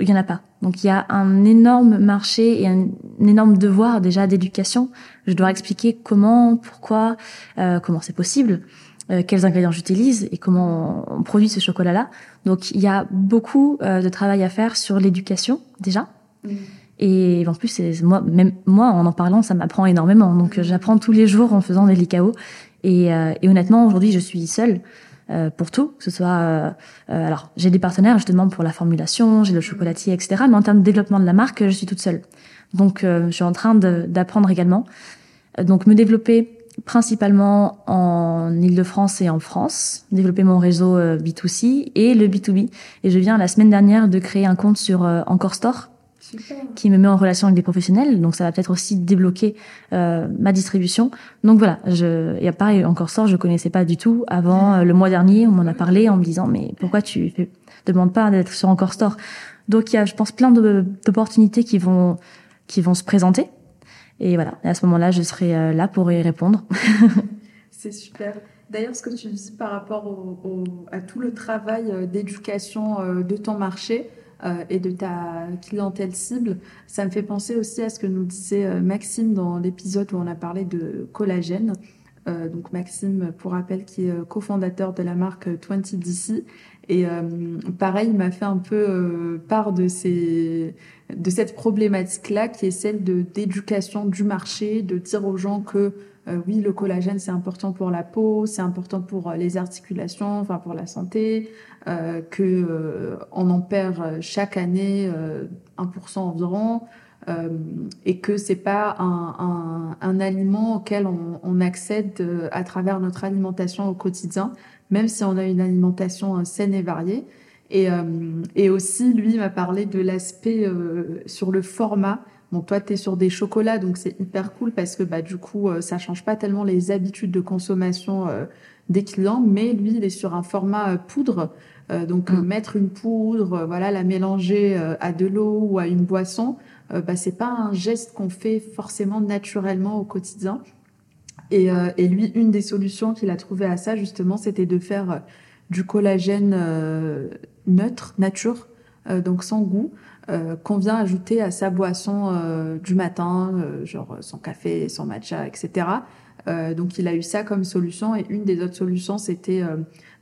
il y en a pas. Donc il y a un énorme marché et un, énorme devoir déjà d'éducation. Je dois expliquer comment, pourquoi, euh, comment c'est possible, euh, quels ingrédients j'utilise et comment on, produit ce chocolat-là. Donc il y a beaucoup euh, de travail à faire sur l'éducation déjà. Mhm. Et en plus, moi, même moi, en en parlant, ça m'apprend énormément. Donc, euh, j'apprends tous les jours en faisant des licaos. Et, euh, et honnêtement, aujourd'hui, je suis seule euh, pour tout, que ce soit. euh, euh, alors, j'ai des partenaires justement pour la formulation, j'ai le chocolatier, etc. Mais en termes de développement de la marque, je suis toute seule. Donc, euh, je suis en train d'apprendre également. Donc, me développer principalement en Ile-de-France et en France, développer mon réseau euh, B2C et le B2B. Et je viens la semaine dernière de créer un compte sur Encore Store Super. qui me met en relation avec des professionnels, donc ça va peut-être aussi débloquer euh, ma distribution. Donc voilà, je, et pareil, encore sort, je connaissais pas du tout. Avant euh, le mois dernier, on m'en a parlé en me disant mais pourquoi tu fais, demande pas d'être sur encore store. Donc il y a, je pense, plein d'opportunités qui vont qui vont se présenter. Et voilà, et à ce moment-là, je serai euh, là pour y répondre. C'est super. D'ailleurs, ce que tu dis par rapport au, au- à tout le travail d'éducation de ton marché euh, et de ta clientèle cible, ça me fait penser aussi à ce que nous disait euh, Maxime dans l'épisode où on a parlé de collagène. Euh, donc Maxime, pour rappel, qui est cofondateur de la marque 20DC. Et pareil, il m'a fait un peu part de, de cette problématique-là, qui est celle de d'éducation du marché, de dire aux gens que oui, le collagène, c'est important pour la peau, c'est important pour les articulations, enfin pour la santé, euh, que euh, on en perd euh, chaque année euh, 1% environ, euh, et que c'est pas un, un, un aliment auquel on, on accède euh, à travers notre alimentation au quotidien, même si on a une alimentation euh, saine et variée. Et, euh, et aussi, lui m'a parlé de l'aspect euh, sur le format. Bon, toi, tu es sur des chocolats, donc c'est hyper cool parce que bah, du coup, euh, ça change pas tellement les habitudes de consommation euh, des clients, mais lui, il est sur un format euh, poudre. Euh, donc, Mm. mettre une poudre, euh, voilà, la mélanger euh, à de l'eau ou à une boisson, bah, c'est pas un geste qu'on fait forcément naturellement au quotidien. Et, euh, et lui, une des solutions qu'il a trouvé à ça, justement, c'était de faire du collagène euh, neutre, nature, euh, donc sans goût, euh, qu'on vient ajouter à sa boisson euh, du matin, euh, genre son café, son matcha, etc. Euh, donc il a eu ça comme solution. Et une des autres solutions, c'était euh,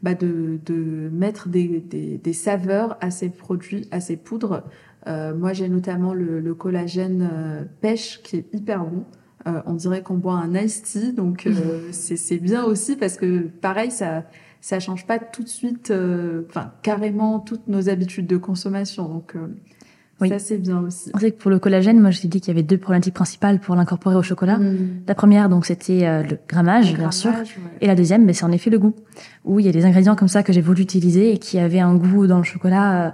bah, de, de mettre des, des, des saveurs à ces produits, à ces poudres, moi, j'ai notamment le, collagène pêche qui est hyper bon. on dirait qu'on boit un iced tea, donc c'est bien aussi parce que pareil, ça ça change pas tout de suite, enfin carrément toutes nos habitudes de consommation. Donc oui. Ça, c'est bien aussi. On sait que pour le collagène, moi, je t'ai dit qu'il y avait deux problématiques principales pour l'incorporer au chocolat. Hmm. La première, donc, c'était euh, le grammage, bien sûr. Et la deuxième, ben, c'est en effet le goût. Où il y a des ingrédients comme ça que j'ai voulu utiliser et qui avaient un goût dans le chocolat euh,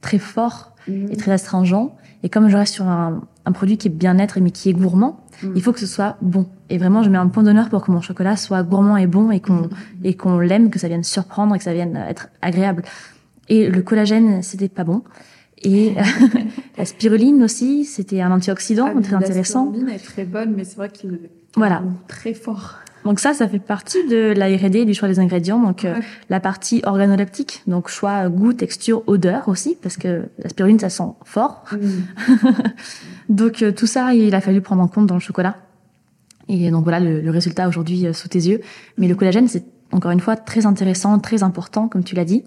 très fort hmm. et très astringent. Et comme je reste sur un, un produit qui est bien-être mais qui est gourmand, hmm. il faut que ce soit bon. Et vraiment, je mets un point d'honneur pour que mon chocolat soit gourmand et bon et qu'on et qu'on l'aime, que ça vienne surprendre et que ça vienne être agréable. Et le collagène, c'était pas bon. Et la spiruline aussi, c'était un antioxydant ah, très intéressant. La spiruline est très bonne, mais c'est vrai qu'il est voilà. très fort. Donc ça, ça fait partie de la R&D du choix des ingrédients. Donc euh, la partie organoleptique, donc choix goût, texture, odeur aussi, parce que la spiruline, ça sent fort. Mm. donc euh, tout ça, il a fallu prendre en compte dans le chocolat. Et donc voilà le, le résultat aujourd'hui euh, sous tes yeux. Mais le collagène, c'est encore une fois très intéressant, très important, comme tu l'as dit.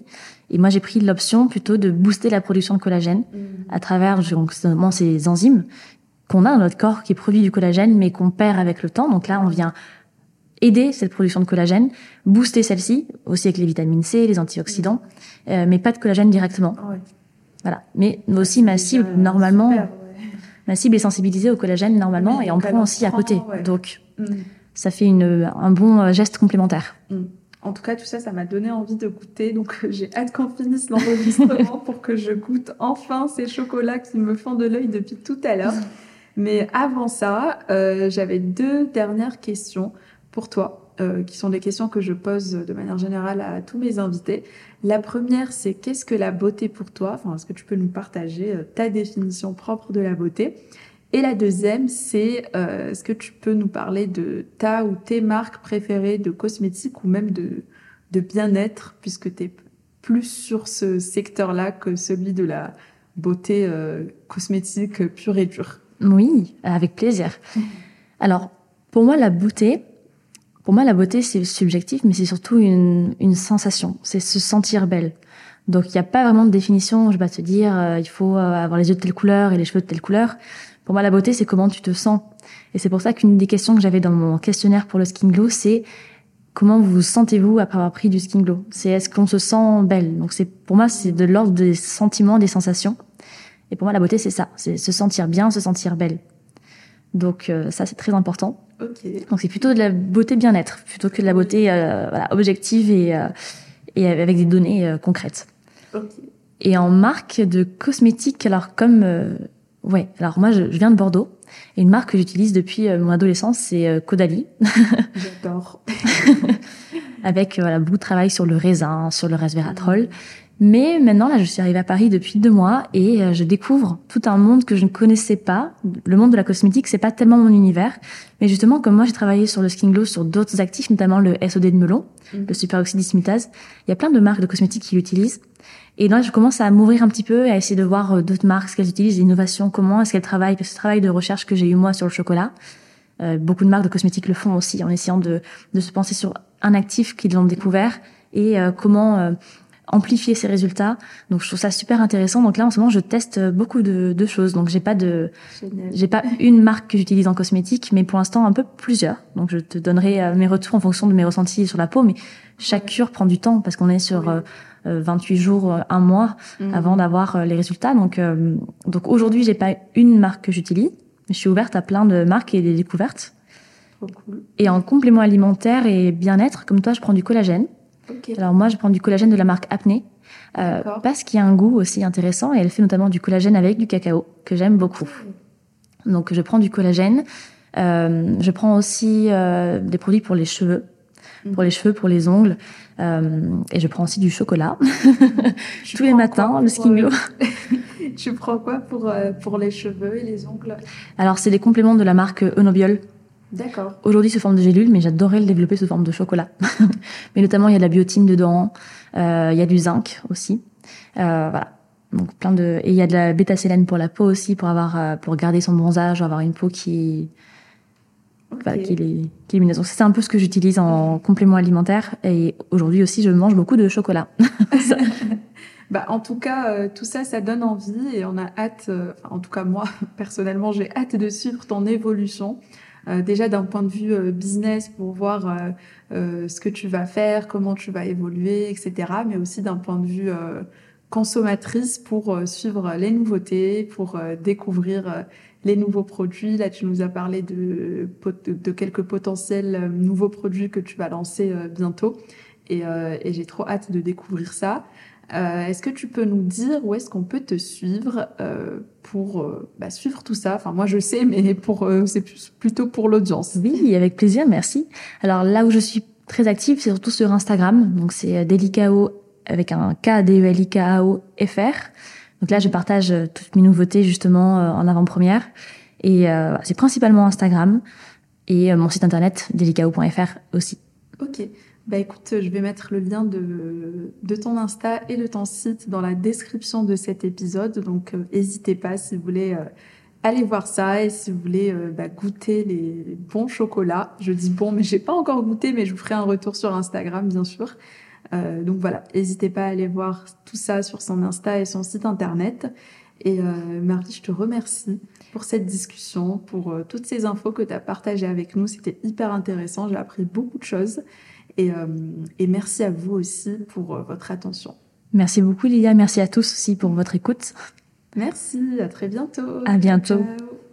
Et moi, j'ai pris l'option plutôt de booster la production de collagène mm. à travers donc, ces enzymes qu'on a dans notre corps qui produit du collagène, mais qu'on perd avec le temps. Donc là, on vient aider cette production de collagène, booster celle-ci, aussi avec les vitamines C, les antioxydants, mm. euh, mais pas de collagène directement. Voilà. Mais aussi ma cible, normalement, ma cible est sensibilisée au collagène normalement, et on prend aussi à côté. Donc, mm. ça fait une, un bon geste complémentaire. En tout cas, tout ça, ça m'a donné envie de goûter. Donc, j'ai hâte qu'on finisse l'enregistrement pour que je goûte enfin ces chocolats qui me font de l'œil depuis tout à l'heure. Mais avant ça, euh, j'avais deux dernières questions pour toi, euh, qui sont des questions que je pose de manière générale à tous mes invités. La première, c'est qu'est-ce que la beauté pour toi? Enfin, est-ce que tu peux nous partager euh, ta définition propre de la beauté? Et la deuxième, c'est euh, est-ce que tu peux nous parler de ta ou tes marques préférées de cosmétiques ou même de, de bien-être, puisque tu es plus sur ce secteur-là que celui de la beauté euh, cosmétique pure et dure? Oui, avec plaisir. Alors, pour moi, la beauté, pour moi, la beauté, c'est subjectif, mais c'est surtout une, une sensation. C'est se sentir belle. Donc, il n'y a pas vraiment de définition. Je vais pas te dire, euh, il faut avoir les yeux de telle couleur et les cheveux de telle couleur. Pour moi, la beauté, c'est comment tu te sens. Et c'est pour ça qu'une des questions que j'avais dans mon questionnaire pour le skin glow, c'est comment vous vous sentez-vous après avoir pris du skin glow? C'est est-ce qu'on se sent belle? Donc c'est pour moi, c'est de l'ordre des sentiments, des sensations. Et pour moi, la beauté, c'est ça, c'est se sentir bien, se sentir belle. Donc euh, ça, c'est très important. Donc c'est plutôt de la beauté bien-être, plutôt que de la beauté euh, voilà, objective et, euh, et avec des données concrètes. Et en marque de cosmétiques, alors comme Ouais, alors moi je, viens de Bordeaux et une marque que j'utilise depuis euh, mon adolescence c'est euh, Caudalie. J'adore. Avec euh, voilà beaucoup de travail sur le raisin, sur le resveratrol. Mais maintenant là je suis arrivée à Paris depuis deux mois et je découvre tout un monde que je ne connaissais pas. Le monde de la cosmétique c'est pas tellement mon univers, mais justement comme moi j'ai travaillé sur le skin glow sur d'autres actifs, notamment le SOD de melon, mm. le superoxyde dismutase. Il y a plein de marques de cosmétiques qui l'utilisent. Et là, je commence à m'ouvrir un petit peu, à essayer de voir euh, d'autres marques, ce qu'elles utilisent, l'innovation, comment est-ce qu'elles travaillent, ce travail de recherche que j'ai eu moi sur le chocolat. Euh, beaucoup de marques de cosmétiques le font aussi, en essayant de, de se penser sur un actif qu'ils ont découvert et euh, comment euh, amplifier ces résultats. Donc je trouve ça super intéressant. Donc là en ce moment je teste beaucoup de, de choses. Donc j'ai pas de j'ai pas une marque que j'utilise en cosmétique, mais pour l'instant un peu plusieurs. Donc je te donnerai mes retours en fonction de mes ressentis sur la peau. Mais chaque cure prend du temps parce qu'on est sur 28 euh, jours, euh, un mois mhm. avant d'avoir euh, les résultats. Donc, donc aujourd'hui, j'ai pas une marque que j'utilise. Je suis ouverte à plein de marques et des découvertes. Et en complément alimentaire et bien-être, comme toi, je prends du collagène. Alors moi, je prends du collagène de la marque Apnée. Euh, parce qu'il y a un goût aussi intéressant et elle fait notamment du collagène avec du cacao que j'aime beaucoup. Donc je prends du collagène. Euh, je prends aussi euh, des produits pour les cheveux pour les cheveux, pour les ongles. Euh, et je prends aussi du chocolat tous les matins, le skin glow. tu prends quoi pour, euh, pour les cheveux et les ongles? Alors, c'est des compléments de la marque Onobiol. D'accord. Aujourd'hui sous forme de gélule, mais j'adorais le développer sous forme de chocolat. mais notamment, il y a de la biotine dedans, euh, il y a du zinc aussi. Euh, voilà. Donc plein de et il y a de la bêta-sélène pour la peau aussi pour avoir euh, pour garder son bronzage, avoir une peau qui. Qui, est, qui est Donc c'est un peu ce que j'utilise en complément alimentaire. Et aujourd'hui aussi, je mange beaucoup de chocolat. Bah, en tout cas, tout ça, ça donne envie et on a hâte, en tout cas moi, personnellement, j'ai hâte de suivre ton évolution. déjà d'un point de vue business pour voir ce que tu vas faire, comment tu vas évoluer, etc. Mais aussi d'un point de vue consommatrice pour suivre les nouveautés, pour découvrir les nouveaux produits. Là, tu nous as parlé de, quelques potentiels euh, nouveaux produits que tu vas lancer euh, bientôt. Euh, et, j'ai trop hâte de découvrir ça. est-ce que tu peux nous dire où est-ce qu'on peut te suivre pour bah, suivre tout ça? Enfin, moi je sais, mais c'est plutôt pour l'audience. Oui, avec plaisir, merci. Alors là où je suis très active, c'est surtout sur Instagram. Donc c'est Delicao avec un K D E L I K A O F R. Donc là, je partage euh, toutes mes nouveautés justement euh, en avant-première. Et euh, c'est principalement Instagram et mon site internet delicao.fr aussi. Ok. Bah écoute, je vais mettre le lien de, de ton Insta et de ton site dans la description de cet épisode. Donc n'hésitez pas si vous voulez aller voir ça et si vous voulez bah, goûter les bons chocolats. Je dis bon, mais j'ai pas encore goûté, mais je vous ferai un retour sur Instagram bien sûr. Euh, donc voilà, n'hésitez pas à aller voir tout ça sur son Insta et son site internet. Et euh, Marie, je te remercie pour cette discussion, pour euh, toutes ces infos que tu as partagées avec nous. C'était hyper intéressant, j'ai appris beaucoup de choses. Et, et merci à vous aussi pour votre attention. Merci beaucoup Lilia, merci à tous aussi pour votre écoute. Merci, à très bientôt. À bientôt. Ciao.